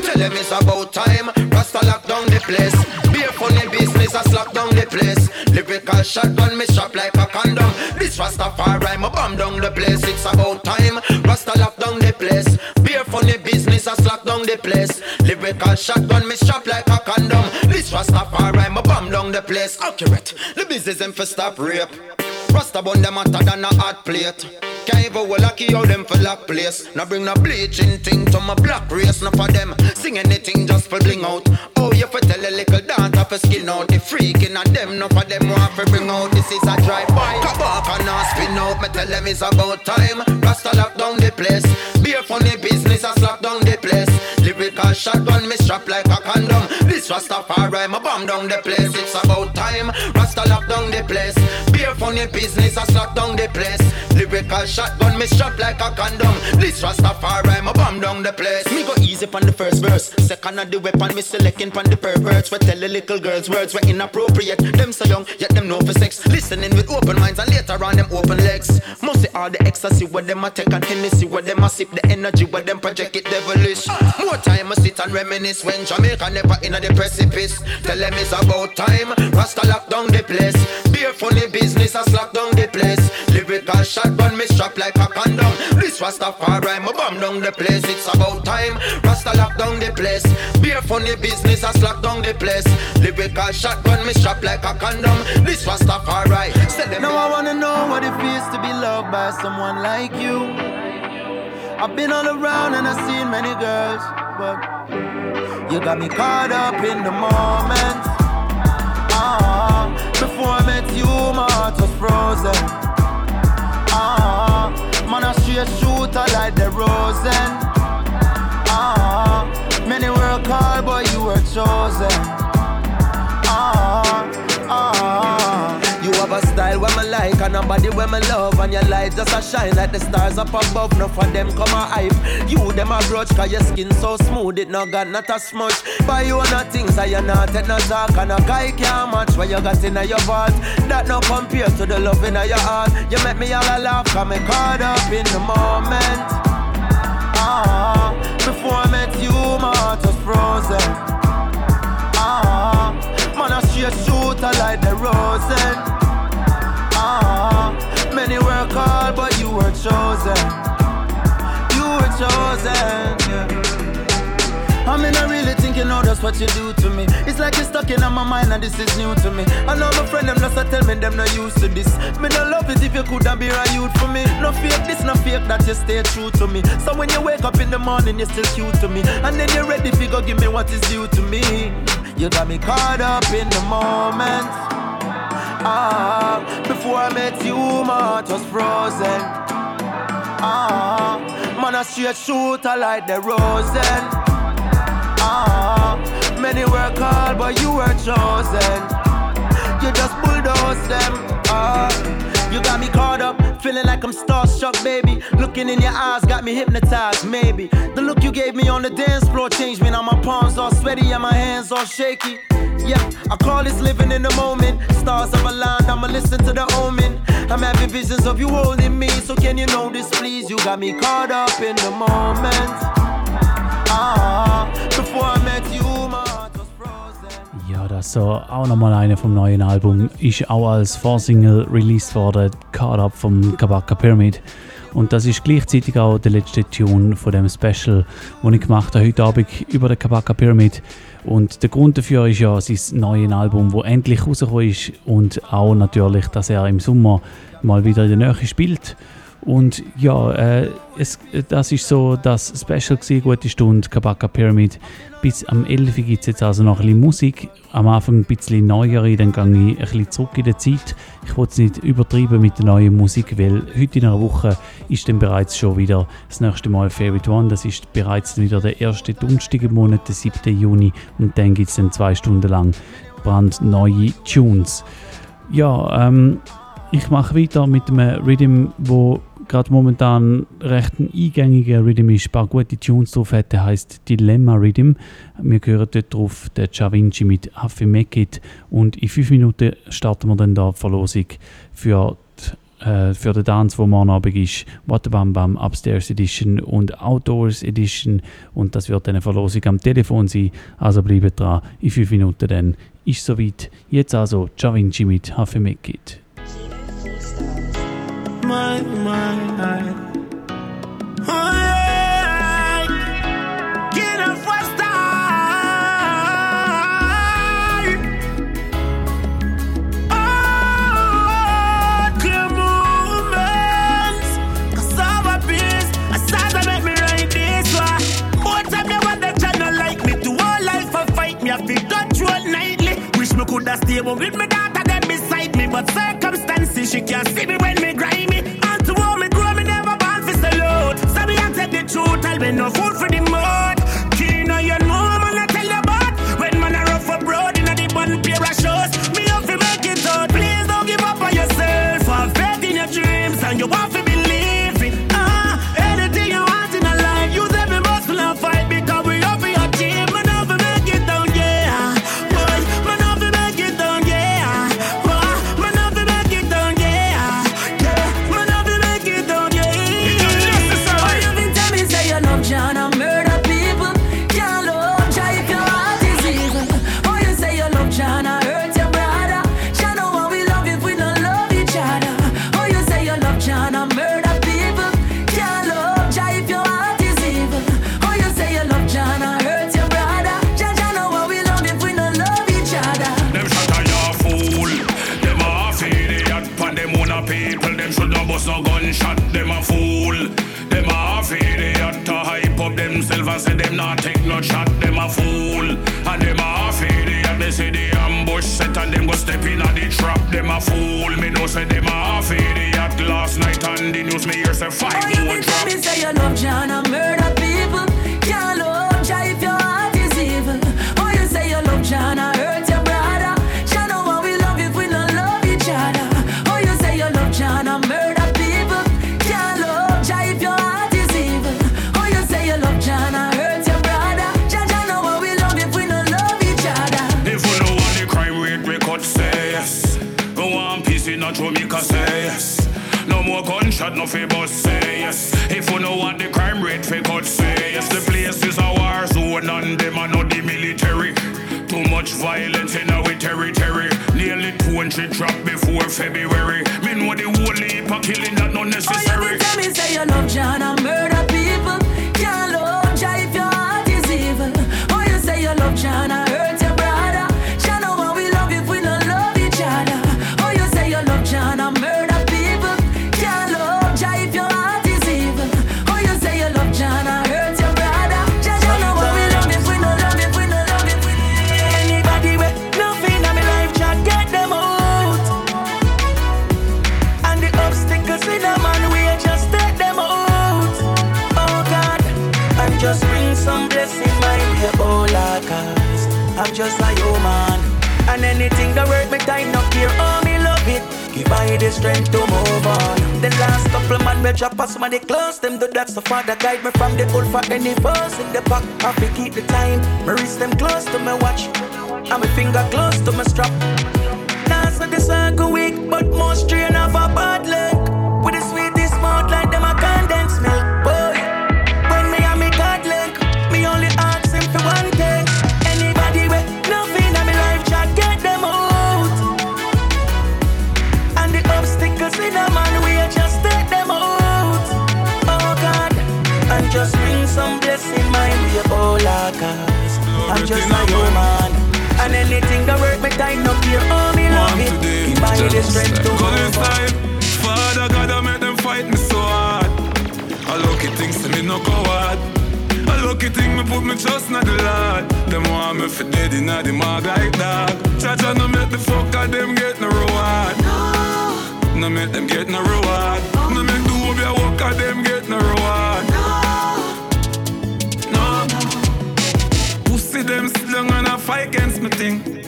Tell them it's about time. Rasta lock down the place. Be a funny business, I slap down the place. Lyrical shotgun, me strap like a condom. This Rastafari, me bomb down the place. It's about time. Rasta lock down the place. Be a funny business, I slap down the place. Lyrical shotgun, me strap like a condom. This Rastafari, me bomb down the place. Accurate. The business them for stop rape. Rasta bun them hotter than a hot plate. Can't even well lucky how them for lock place. Now bring no bleaching thing to my black race. No for them sing anything just for bling out. Oh, you for tell a little dance for skin out. The freaking of them, no for them want to bring out. This is a drive by. Come back and not spin out. Me tell them it's about time. Rasta lock down the place. Be a funny business, Lyrical shotgun, me strap like a condom. This Rastafari, me bomb down the place. It's about time. Rasta lock down the place. Be a funny business, I slap down the place. Lyrical shotgun, me strap like a condom. This Rastafari, me bomb down the place. Me go easy on the first verse. Second of the weapon, me selecting on the perverts. We tell the little girls words were inappropriate. Them so young, yet them know for sex. Listening with open minds and later on them open legs. Mostly all the ecstasy where them a take and Hennessy where them a sip the energy where them project it devilish. More time I sit and reminisce when Jamaica never in the precipice. Tell them it's about time. Rasta lock down the place. Be a funny business, I slap down the place. Lyrical shotgun, me strap like a condom. This Rastafari, me bomb down the place. It's about time. Rasta lock down the place. Be a funny business, I slap down the place. Lyrical shotgun, me strap like a condom. This Rastafari. Now I wanna know what it feels to be loved by someone like you. I've been all around and I've seen many girls, but you got me caught up in the moment. Ah, frozen. Ah, man, a straight shooter like the Rosen. Ah, many work hard, but you were chosen. Like and a body where me love And your light just a shine like the stars up above. Enough of them come a hype. You them a grudge cause your skin so smooth It no got not a smudge Buy you on things so you not take no talk And a guy can't match what you got in your vault. That no compare to the love in your heart. You make me all a laugh cause me caught up in the moment. Ah, before I met you my heart was frozen. Ah, man a straight shooter like the Rosen called, but you were chosen. You were chosen. Yeah. I mean, I really think you oh, know that's what you do to me. It's like you're stuck in my mind and this is new to me. I know my friend them just a tell me them not used to this. Me no love it if you coulda be a youth for me. No fake this, no fake that you stay true to me. So when you wake up in the morning, you're still cute to me. And then you're ready to go give me what is due to me. You got me caught up in the moment. Ah, before I met you, my heart was frozen. Ah, man, a straight shooter like the Rosen. Ah, many were called, but you were chosen. You just bulldoze them. Ah, you got me caught up, feeling like I'm starstruck, baby. Looking in your eyes got me hypnotized, maybe. The look you gave me on the dance floor changed me. Now my palms all sweaty and my hands all shaky. Yeah, I call this living in the moment. Stars have aligned, I'ma listen to the omen. I'm having visions of you holding me, so can you know this, please? You got me caught up in the moment. Ah, before I met you, my heart was frozen. Ja, das so auch nochmal eine vom neuen Album. Ist auch als Vorsingle released worden, Caught Up vom Kabaka Pyramid. Und das ist gleichzeitig auch der letzte Tune von dem Special, den ich gemacht habe heute Abend über den Kabaka Pyramid. Und der Grund dafür ist ja sein neues Album, wo endlich rausgekommen ist und auch natürlich, dass er im Sommer mal wieder in der Nähe spielt. Und ja, äh, es, das ist so das Special gewesen, gute Stunde, Kabaka Pyramid. Bis am 11. gibt es jetzt also noch ein bisschen Musik. Am Anfang ein bisschen neuere, dann gehe ich ein bisschen zurück in der Zeit. Ich will es nicht übertreiben mit der neuen Musik, weil heute in einer Woche ist dann bereits schon wieder das nächste Mal Favorite One. Das ist bereits wieder der erste Donnerstag im Monat, der 7. Juni. Und dann gibt es dann zwei Stunden lang brandneue Tunes. Ja, ähm, ich mache weiter mit einem Rhythm, wo gerade momentan recht ein eingängiger Rhythm ist, ein paar gute Tunes drauf hat, der heißt Dilemma Rhythm. Wir hören dort drauf den Chavinci mit Happy Make It und in fünf Minuten starten wir dann da die Verlosung für die, äh, für den Dance, wo morgen Abend ist, Waterbam Bam Upstairs Edition und Outdoors Edition und das wird eine Verlosung am Telefon sein, also bleibt dran, in fünf Minuten dann ist soweit. Jetzt also Chavinci mit Happy Make It. My, my. Oh, yeah. Oh, clear I me this time want like me life a fight me. I feel nightly. Wish me coulda one with me daughter them beside me, but circumstances she can't see me when me grimy. Take tell me no food for the hype up themselves and say them not take no shot. Them a fool. And them a half idiot. They say the ambush set and them go step in at the trap. Them a fool. Me know say them a half idiot. Last night on the news me hear say five more drop. me say you love John and murder people. Can't violence in our territory. daily twenty drop before February. The strength to move on. The last couple of man we drop us somebody close them do that so father guide me from the old for any verse in the back. I keep the time. Me wrist them close to my watch. And my finger close to my strap. Now so the circle weak, but more strain of a bad luck. With the sweetest cause I'm just a human. And anything that work me time, no care, oh me love it. Give I the strength to move this on. time. Father God, I make them fight me so hard. I lucky things to me no coward. A lucky thing me put me trust in the Lord. Them want me for dead in the mag like dog. Cha-cha no make the fuck of them get no reward. No no make them get no reward. No make the whole your work of them get no reward. Them slung and I fight against me thing. Me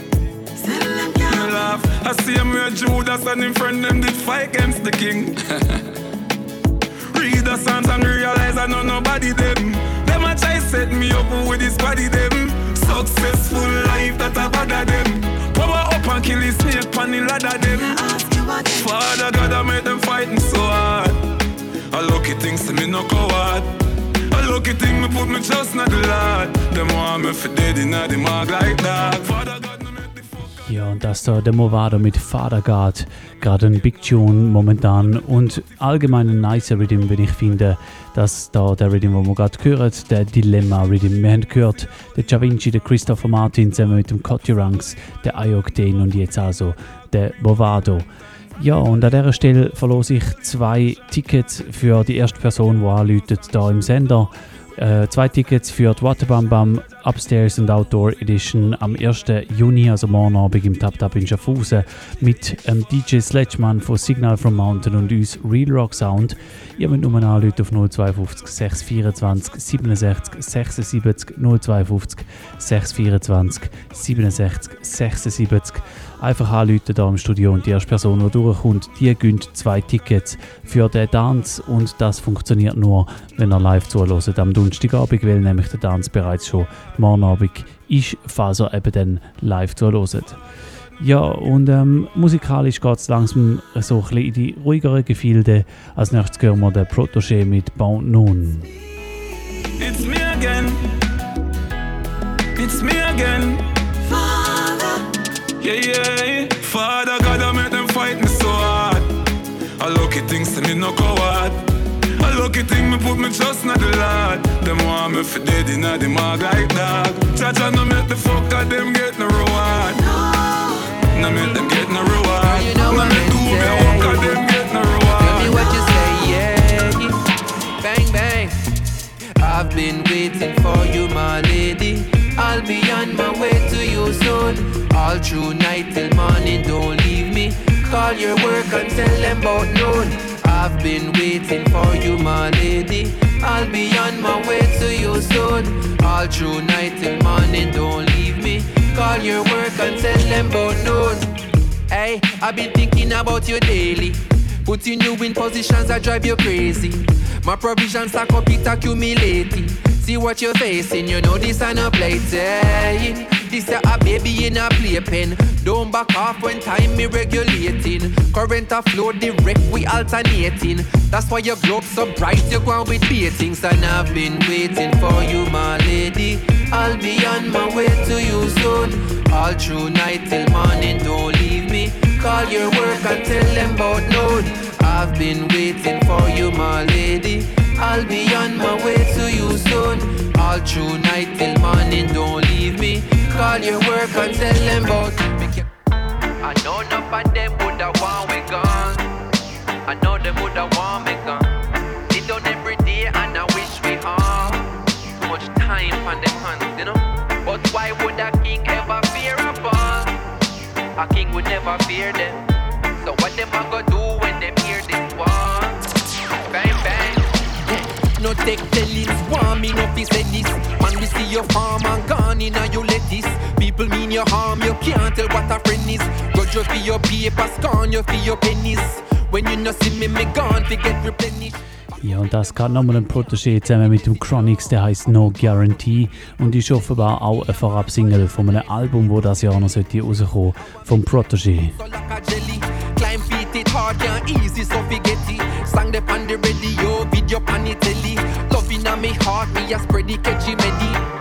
laugh. I see him where Judas and him friend them did fight against the king. Read the Psalms and realize I know nobody them. Them a try set me up with this body them. Successful life that I bother them. Power up and kill his snake on the ladder them. Father God, I made them fighting so hard. A lucky things to me no coward. Thing me put me trust in the Lord. Them want me for dead in the mag like dog. Father God, Ja, und das da der Movado mit Father God, gerade ein Big Tune momentan und allgemein ein nicer Rhythm, wenn ich finde, dass da der Rhythm, den wir gerade hören, der Dilemma Rhythm. Wir haben gehört, der Da Vinci, der Christopher Martin zusammen mit dem Cotty Ranks, der Ayok Dane und jetzt also der Movado. Ja, und an dieser Stelle verlose ich zwei Tickets für die erste Person, die anläutet, da im Sender. Äh, zwei Tickets für die Waterbam Bam Upstairs and Outdoor Edition am 1. Juni, also morgen Abend im Tap Tap in Schaffhausen mit ähm, DJ Sledgeman von Signal from Mountain und uns Real Rock Sound. Ihr müsst nur anrufen auf 052 624 67 76 052 624 67 76 Einfach anrufen hier im Studio und die erste Person, die durchkommt, die gönnt zwei Tickets für den Tanz und das funktioniert nur, wenn er live zuhört am Donnerstagabend, weil nämlich der Tanz bereits schon morgen Abend ist, falls er eben dann live zuhört. Ja, und ähm, musikalisch geht es langsam so ein bisschen in die ruhigeren Gefilde. Als nächstes hören wir den Protégé mit Bound Noon. It's me again. It's me again. Father. Yeah, yeah. A lucky things to me no coward. A lucky thing me put me trust in the Lord. Them want me for dead in the mag like dog. Cha-cha no make the fuck of them get no reward. No make them get no reward. you know no make I'm the whole saying. work of them get no reward. Tell me what you say, yeah. Bang, bang. I've been waiting for you, my lady. I'll be on my way to you soon. All through night till morning, don't leave me. Call your work and tell them about noon. I've been waiting for you, my lady. I'll be on my way to you soon. All through night till morning, don't leave me. Call your work and tell them about noon. Hey, I've been thinking about you daily. Putting you in positions that drive you crazy. My provisions up, it accumulating. See what you're facing, you know this ain't a plaything. This a a baby in a playpen. Don't back off when time me regulating. Current a flow direct, we alternating. That's why your globe so bright, you go on with beatings. And I've been waiting for you, my lady. I'll be on my way to you soon. All through night till morning, don't leave me. Call your work and tell them about noon. I've been waiting for you, my lady. I'll be on my way to you soon. All through night till morning, don't leave me. Call your work and tell them about me. I know enough of them woulda want we gone. I know them woulda want me gone. Sit down every day and I wish we all too much time on them hands, you know. But why would a king ever fear a ball? A king would never fear them. So what them a go do when them hear No take tellings, want me no fi say this. Man, we see your farm and gone in and you let this People mean your harm, you can't tell what a friend is. Grudge you for your paper, scorn you for your pennies. When you no see me, me gone, fi get replenished. Ja, und das gerade nochmal ein Protégé zusammen mit dem Chronix, der heißt No Guarantee. Und ist offenbar auch ein Vorabsingle von einem Album, wo das Jahr noch sollte rauskommen, vom Protégé. Climb feet it hard, can't easy, so forget it. Sang the on the radio, video on the telly. Love in me heart, me a spread the catchy melody.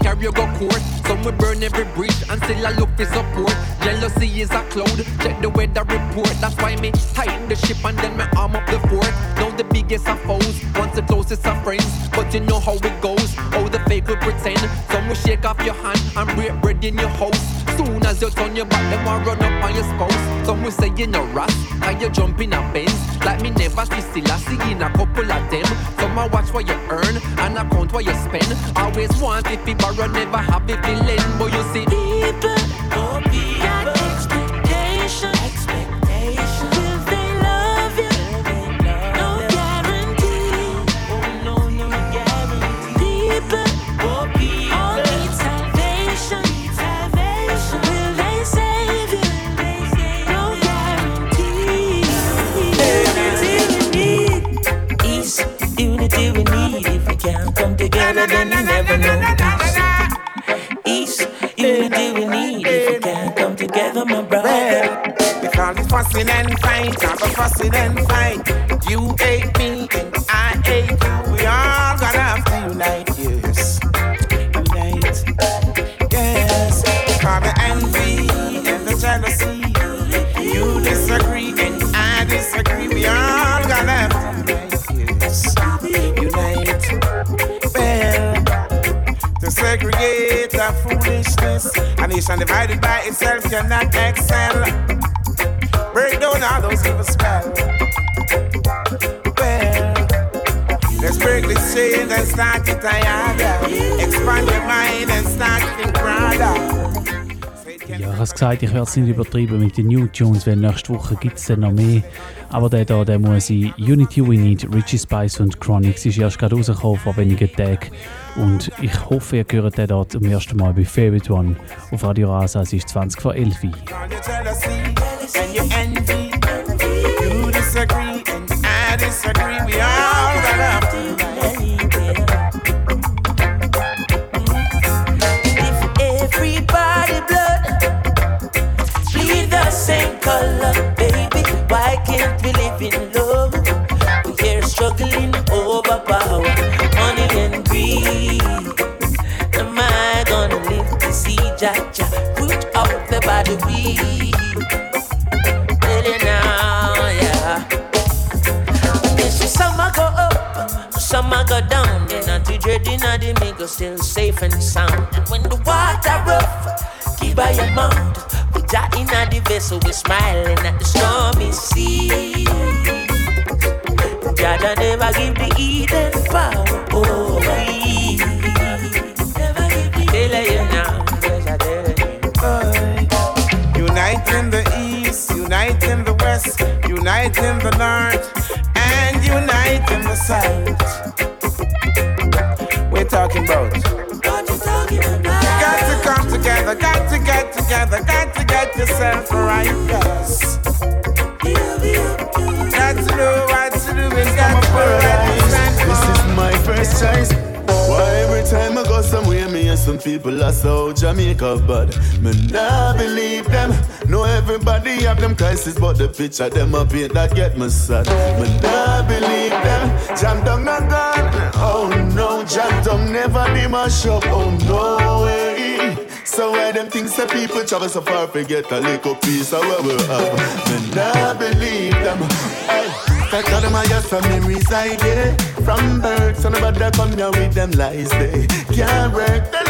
Carry go court. Some will burn every bridge and still I look for support. Jealousy is a cloud, check the weather report. That's why me tighten the ship and then me arm up the fort. Now the biggest of foes, once the closest of friends. But you know how it goes, how the fake will pretend. Some will shake off your hand and break bread in your house. Soon as you turn your back, them will run up on your spouse. Some will say you're no ras, and you jump in a Benz. Like me never see still I see in a couple of them. Some I watch what you earn and account what you spend. Always want if you borrow, never have if you lend. But you see, People, oh, together, then we never know peace. Unity we need. If we eh. can't come together, my brother. Because it's fussing and fight, have a fussing and fight. You hate me A nation divided by itself cannot excel. Break down all those evil spells. Well, let's break this chain and start it higher. Expand your mind and start think broader. Ja, ich habe es gesagt, ich werde es nicht übertreiben mit den New Tunes, weil nächste Woche gibt es dann noch mehr. Aber der da, der muss sein. Unity We Need, Richie Spice und Chronix ist erst gerade rausgekommen vor wenigen Tagen. Und ich hoffe, ihr hört den dort zum ersten Mal bei Favorite One auf Radio Rasa. Es ist 20 vor 11 Uhr. Root out the body weed? Tell you now, yeah. This is summer go up, summer go down. Then until dreading of the me go still safe and sound. And when the water rough, keep by your mouth. We got in the vessel, we smiling at the stormy sea. God never give the Eden power over west, unite in the north, and unite in the south. We're talking about. Got to come together, got to get together, got to get yourself right, yes. Got to know what to do and got to know what This is my first choice. Why some people are so Jamaica, but me nah believe them. Know everybody have them crisis, but the picture them up paint that get me sad. Me nah believe them. Jam down not gone. Oh no, jam down never be my shop. Oh no way. So why them things that people travel so far forget a little piece of what we have? Me nah believe them. That all them a just some memories I get From birth, so nobody come here with them lies they Can't work, tell a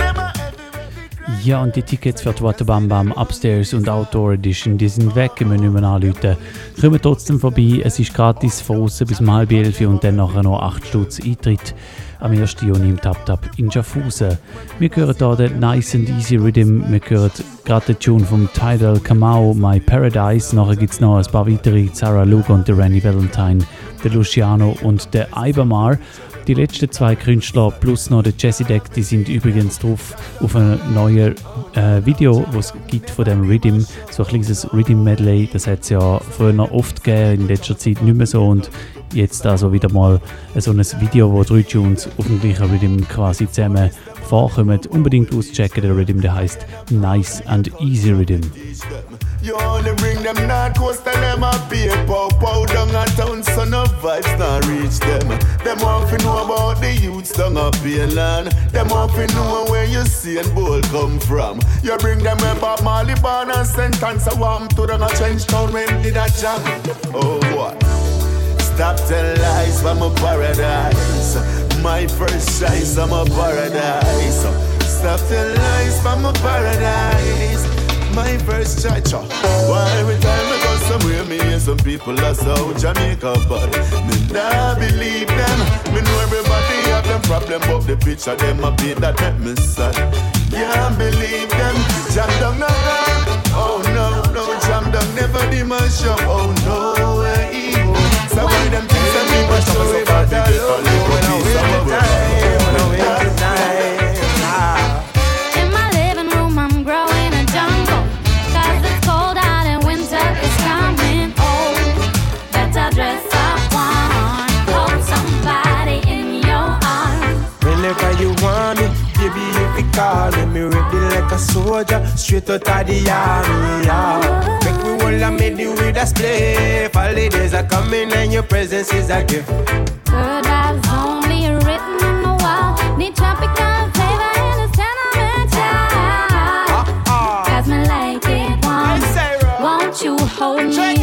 Ja, und die Tickets für die Waterbam Bam Upstairs und Outdoor Edition, die sind weg, wir müssen nicht mehr anrufen. Kommen trotzdem vorbei, es ist gratis von außen bis um halb elf und dann nachher noch 8 Stutz Eintritt am 1. Juni im Tap Tap in Schaffhausen. Wir hören hier den Nice and Easy Rhythm, wir hören gerade den Tune vom Tidal Kamau, My Paradise, nachher gibt es noch ein paar weitere, Sarah Lugo und der Randy Valentine, der Luciano und der Ibermar. Die letzten zwei Künstler plus noch der Jesse Deck, die sind übrigens drauf auf ein neues äh, Video, das es gibt von dem Rhythm, so ein kleines Rhythm Medley. Das hat es ja früher noch oft gegeben, in letzter Zeit nicht mehr so und jetzt also wieder mal so ein Video, wo drei Tunes auf dem gleichen Rhythm quasi zusammen vorkommen. Unbedingt auschecken, der Rhythm, der heißt Nice and Easy Rhythm. You only bring them not coast and them a pay pow pow down a town so no vibes not reach them. Them want to know about the youths down a land. Them want to know where you see and bull come from. You bring them up Marley Barn and sentence a warm to them a change town when did a jam. Oh what? Stop tell lies from a paradise. My first choice, I'm a paradise. Stop tell lies from a paradise. My first choice. Why every time I go somewhere, me hear some people are South Jamaica, but me nah believe them. Me know everybody have them problem, but the picture them a paint that make me sad. Can't believe them. Jam down no gone. Oh no, no, jam down never the man show. Oh no. So them things that people show so far. To get a little piece of call me. Me ready like a soldier, straight out of the army. Yeah. Make me all I made you with a spliff. Holidays are coming and your presence is a gift. Good vibes only written on the wall. Need tropical flavor in this tenement uh-uh. child. Cause me like it warm. Won't you hold me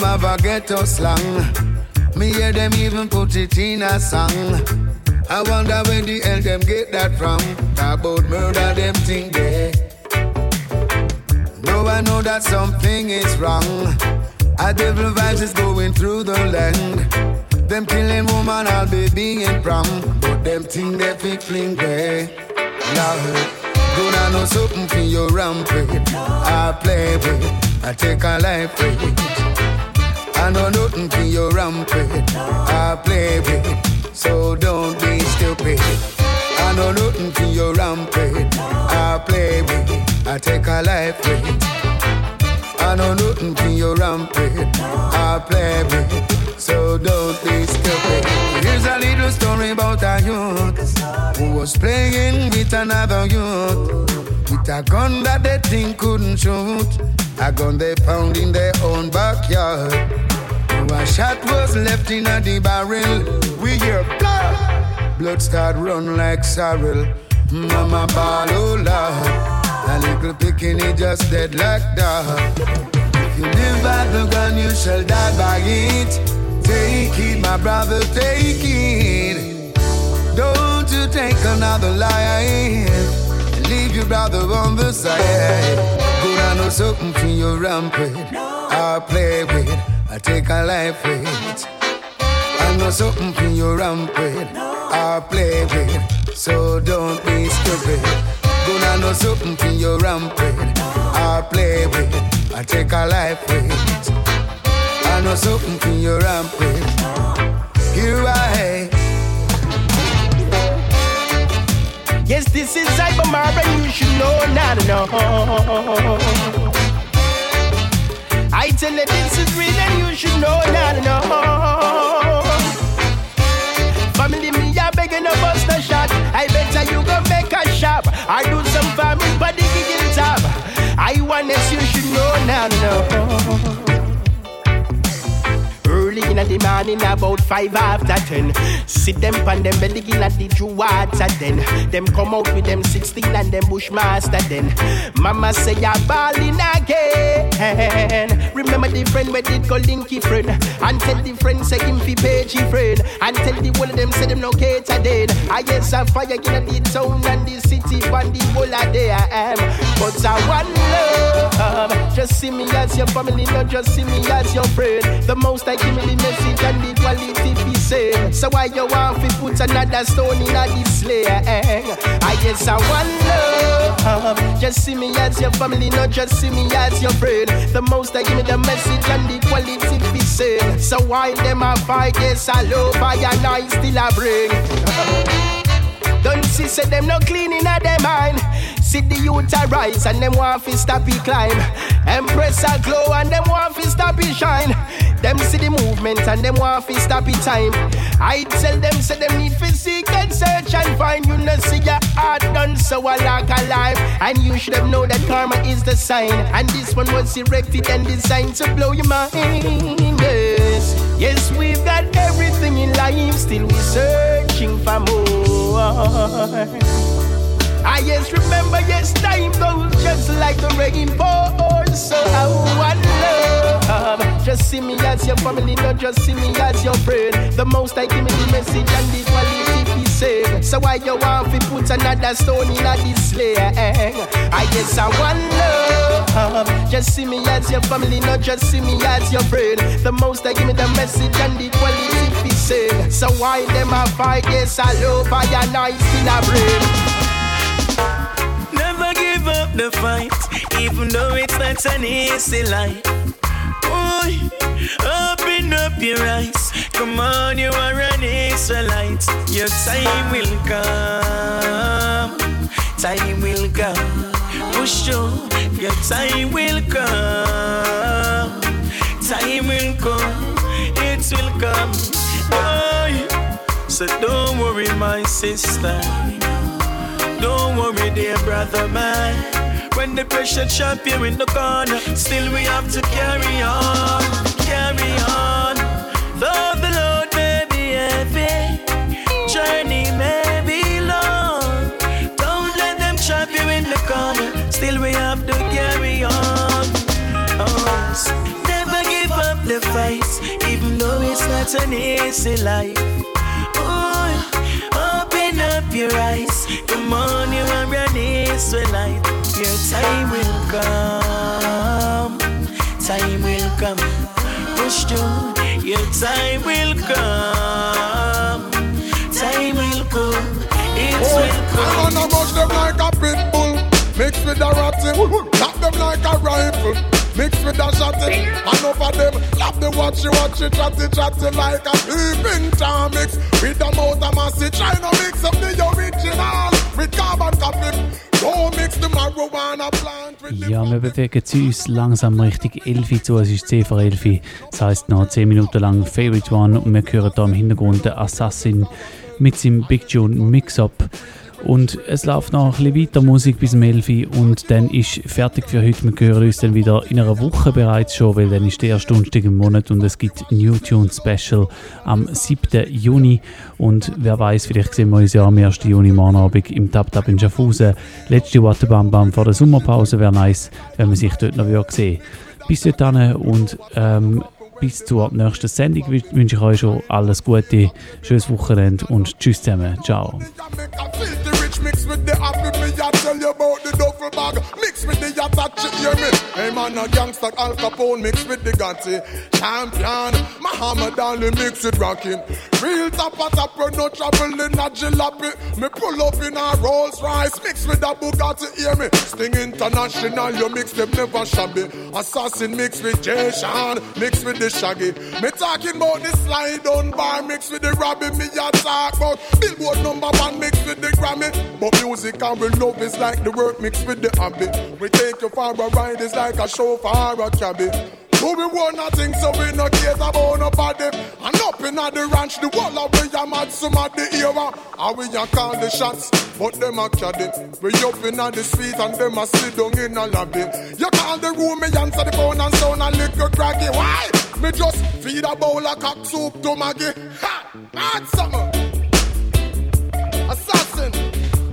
have a ghetto slang. Me hear them even put it in a song. I wonder where the hell them get that from. Talk about murder, them think they. No, I know that something is wrong. A devil vibes is going through the land. Them killing woman, I'll be being prom. But them think they fi fling way. Lord, Gonna know something for your rampage. I play with, I take a life with. I know nothing for your rampage. I play with, so don't be stupid. I know nothing for your rampage. I play with, I take a life with. I know nothing for your rampage. I play with, so don't be stupid. Here's a little story about a youth who was playing with another youth a gun that they think couldn't shoot. A gun they found in their own backyard. A shot was left in a the barrel. We hear blood, blood start run like sorrel. Mama ball, Lord. A little picking just dead like that. If you live by the gun, you shall die by it. Take it, my brother, take it. Don't you take another life brother on the side. Go down to something for your rampage. I play with, I take a life with. I know something for your rampage. I play with, so don't be stupid. Gonna know something for your rampage. I play with, I take a life with. I know something for your rampage. Here I Yes, this is Cybermara, you should know, not know. I tell you this is real and you should know, not know. Family, me, I begging a bust a shot. I better you go make a shop. I do some farming, but the giggle top. I want this, you should know, now know. In the morning, about five after ten. Sit them pan them belly in at the true water then. Them come out with them 16 and them bushmaster then. Mama say you're balling again. Remember the friend where did go linky friend. And tell the friend say him fi pagey friend. And tell the whole of them say them no cater then. I guess a fire in the town and the city and the whole of there I am. But I want love. Just see me as your family, not just see me as your friend. The most I give me message and the quality be said. So why you want to put another stone in a sling? I guess I want love. Just see me as your family, not just see me as your friend. The most I give me the message and the quality be said. So why them a fight? Yes, I love I and I still a bring. Don't see say them no clean in a them mind. See the youth a rise and them want fi stop it climb. Empress a glow and them want fi stop it shine. Them see the movement and them want fi stop it time. I tell them say them need fi seek and search and find. You know see your heart done so I like a life. And you should have known that karma is the sign. And this one was erected and designed to blow your mind. Yes, yes we've got everything in life, still we searching for more. I yes remember yes time goes just like the rainbow. So I want love. Just see me as your family, not just see me as your friend. The most I give me the message and the quality be said. So why you want to put another stone in a this slay? I guess I want love. Just see me as your family, not just see me as your friend. The most I give me the message and the quality be said. So why them a fight? Yes, I love I and I still a brain. The fight, even though it's not an easy life. Boy, open up your eyes. Come on, you are an Israelite. Your time will come. Time will come. Oh, Push through. Your time will come. Time will come. It will come. Boy, so don't worry, my sister. Don't worry, dear brother, man. When the pressure chop you in the corner, still we have to carry on, carry on. Though the load may be heavy, journey may be long. Don't let them chop you in the corner, still we have to carry on. Oh. Never give up the fight, even though it's not an easy life. Oh, open up your eyes. On, you are an Israelite. Your time will come. Time will come. Push through. Your time will come. Time will come. It oh, will come. I'm come. gonna rush them like a pit bull. Mix with a ratty. Tap them like a rifle. Mix with a shotty. Enough of them love the watchy watchy chatty chatty like a peeping Tom mix with the mouth of massy. Try to mix up the original Ja, wir bewegen uns langsam Richtung 11 zu. Es ist 10 vor 11. Das heisst noch 10 Minuten lang Favorite One und wir hören hier im Hintergrund den Assassin mit seinem Big Tune Mix-Up. Und es läuft noch ein weiter Musik bis um 11 Uhr und dann ist fertig für heute. Wir hören uns dann wieder in einer Woche bereits schon, weil dann ist der erste Donnerstag im Monat und es gibt New Tune Special am 7. Juni. Und wer weiß, vielleicht sehen wir uns ja am 1. Juni morgen Abend im Tap Tap in Schaffhausen. Letzte Watte Bam Bam vor der Sommerpause wäre nice, wenn man sich dort noch sehen Bis dahin und ähm, bis zur nächsten Sendung wünsche ich euch schon alles Gute, schönes Wochenende und tschüss zusammen. Ciao. Duffel bag. Mix with the yacht you hear me? Hey man a gangster Al Capone mix with the Gotti Champion Muhammad Ali mix with rockin' Real top a top no trouble in a jalopy. Me pull up in a Rolls Royce Mix with a Bugatti hear me? Sting International you mix them never shabby. Assassin mix with Jay Sean Mix with the Shaggy. Me talking about the slide on bar Mix with the Robbie Me a talk about Billboard number one mix with the Grammy. But music and we love is like the work mixed with the habit We take you for a ride it's like a show for a cabby who we want nothing, so we no care about nobody. And up in the ranch, the wall of we a mad some of the era. And we a call the shots, but them a caddy. We up in the street and them a sit down in a lobby. You call the room, me answer the phone and sound a little craggy. Why? Me just feed a bowl of cock soup to Maggie. Ha! Mad summer. Assassin.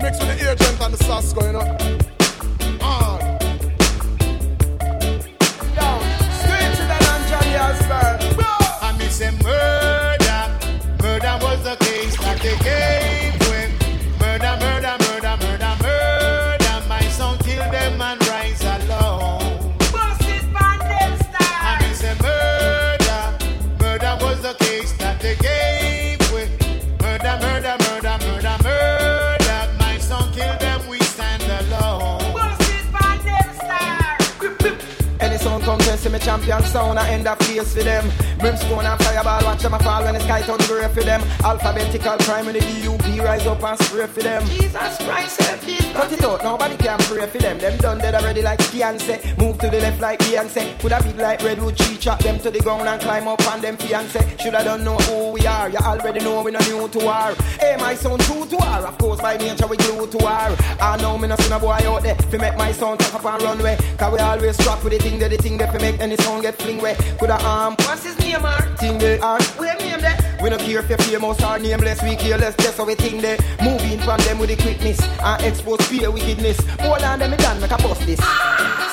Mix with the agent and the sauce going up. On. Champion sound, I end up face for them. Brimstone and fireball, watch them a fall when the sky turn grey for them. Alphabetical crime when the DUP rise up and spray for them. Jesus Christ. Cut it out, nobody can pray for them. Them done dead already like Beyonce. Move to the left like Beyonce. Put a big like redwood tree, chop them to the ground and climb up on them fiance. Shoulda don't know who we are, you already know we no new to war. Hey, my son true to war, of course by nature we glue to war. I know me no see no boy out there, fi make my son take up and run way. Cause we always strap with the thing that the thing that fi make any sound get fling way. Coulda arm, what's his name, or thing they are. Where name there? We no care if you're famous or nameless, we careless, just how we think they moving from them with the quickness and expose fear wickedness. Hold on, them me done make a bust this.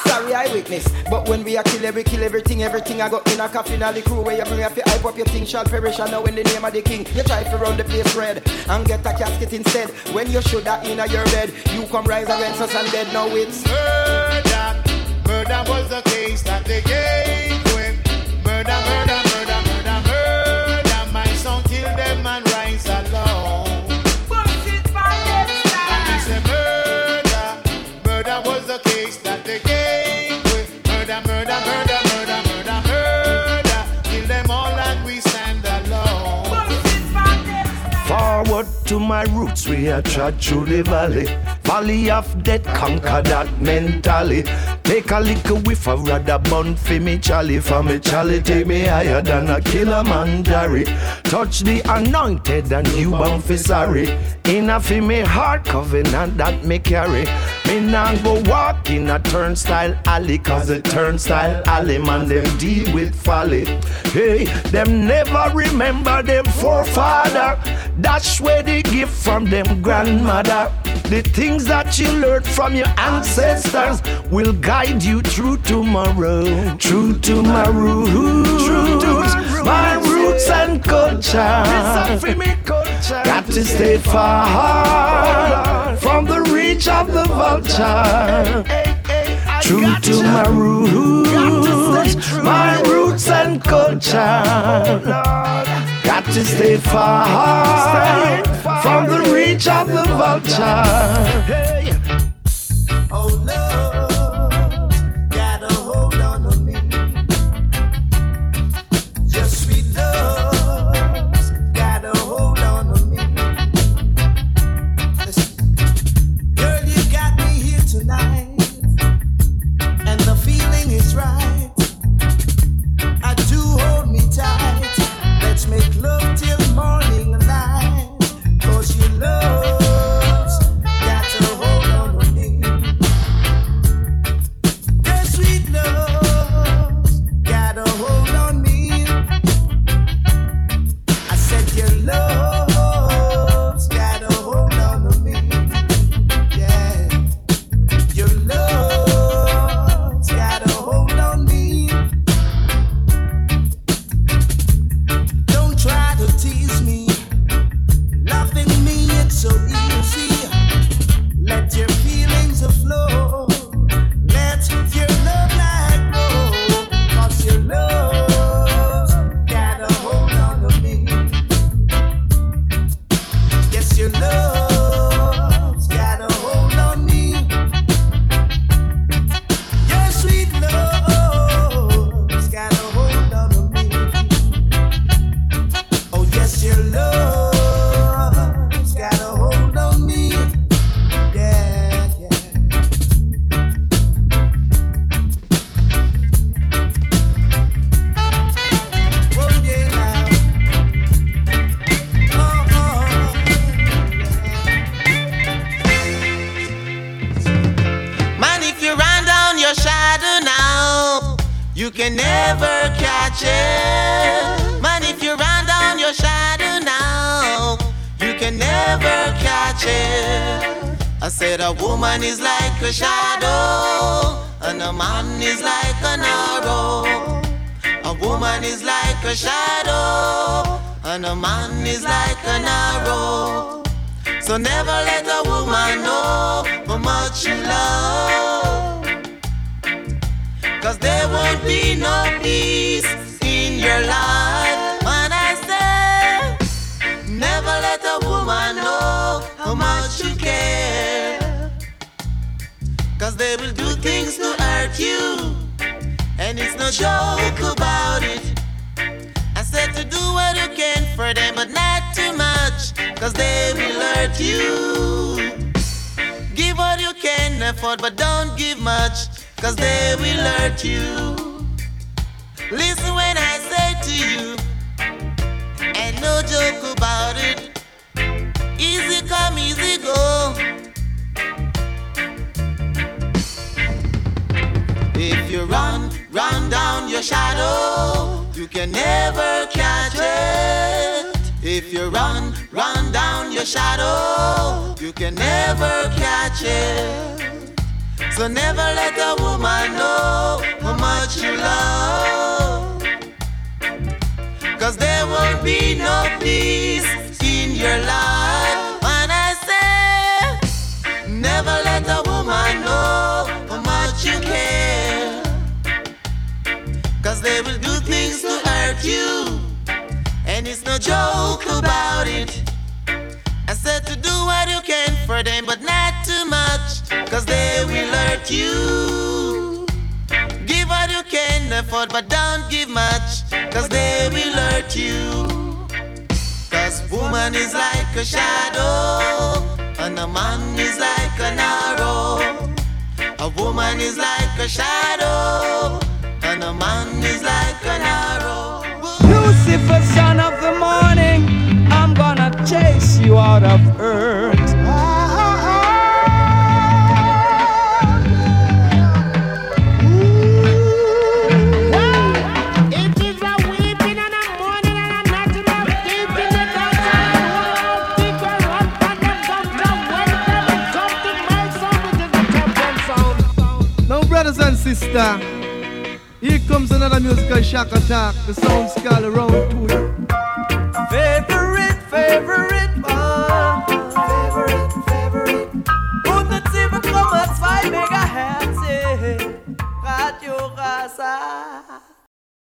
Sorry, I witness, but when we a kill every kill everything, everything I got in a coffin, all the crew where you bring up your hype up your thing shall perish. I know in the name of the king, you try to run the place red and get a casket instead. When you should have in a your bed, you come rise against us and dead. Now it's murder. Murder was the case that they gave when murder, murder, murder, murder, murder. My son killed them and rise alone. And he said murder, murder was the case that they gave when murder, murder, murder, murder, murder, murder. Kill them all and we stand alone. Forward to my roots, we are trod through the valley. Valley of death, conquer that mentally. Take a little whiff of rather bun for me chally. For me chally, take me higher than a killer mandari. Touch the anointed and you bound for sorry. In a fi me heart covenant that me carry. Me nah go walk in a turnstile alley, cause a turnstile alley man them deal with folly. Hey, them never remember them forefather. That's where they give from them grandmother. The things that you learned from your ancestors will guide you through tomorrow. True to my roots, my roots and culture. Got to stay far from the reach of the vulture. True to my roots, my roots and culture. Oh, Got to stay far from the reach of the vulture. Oh no.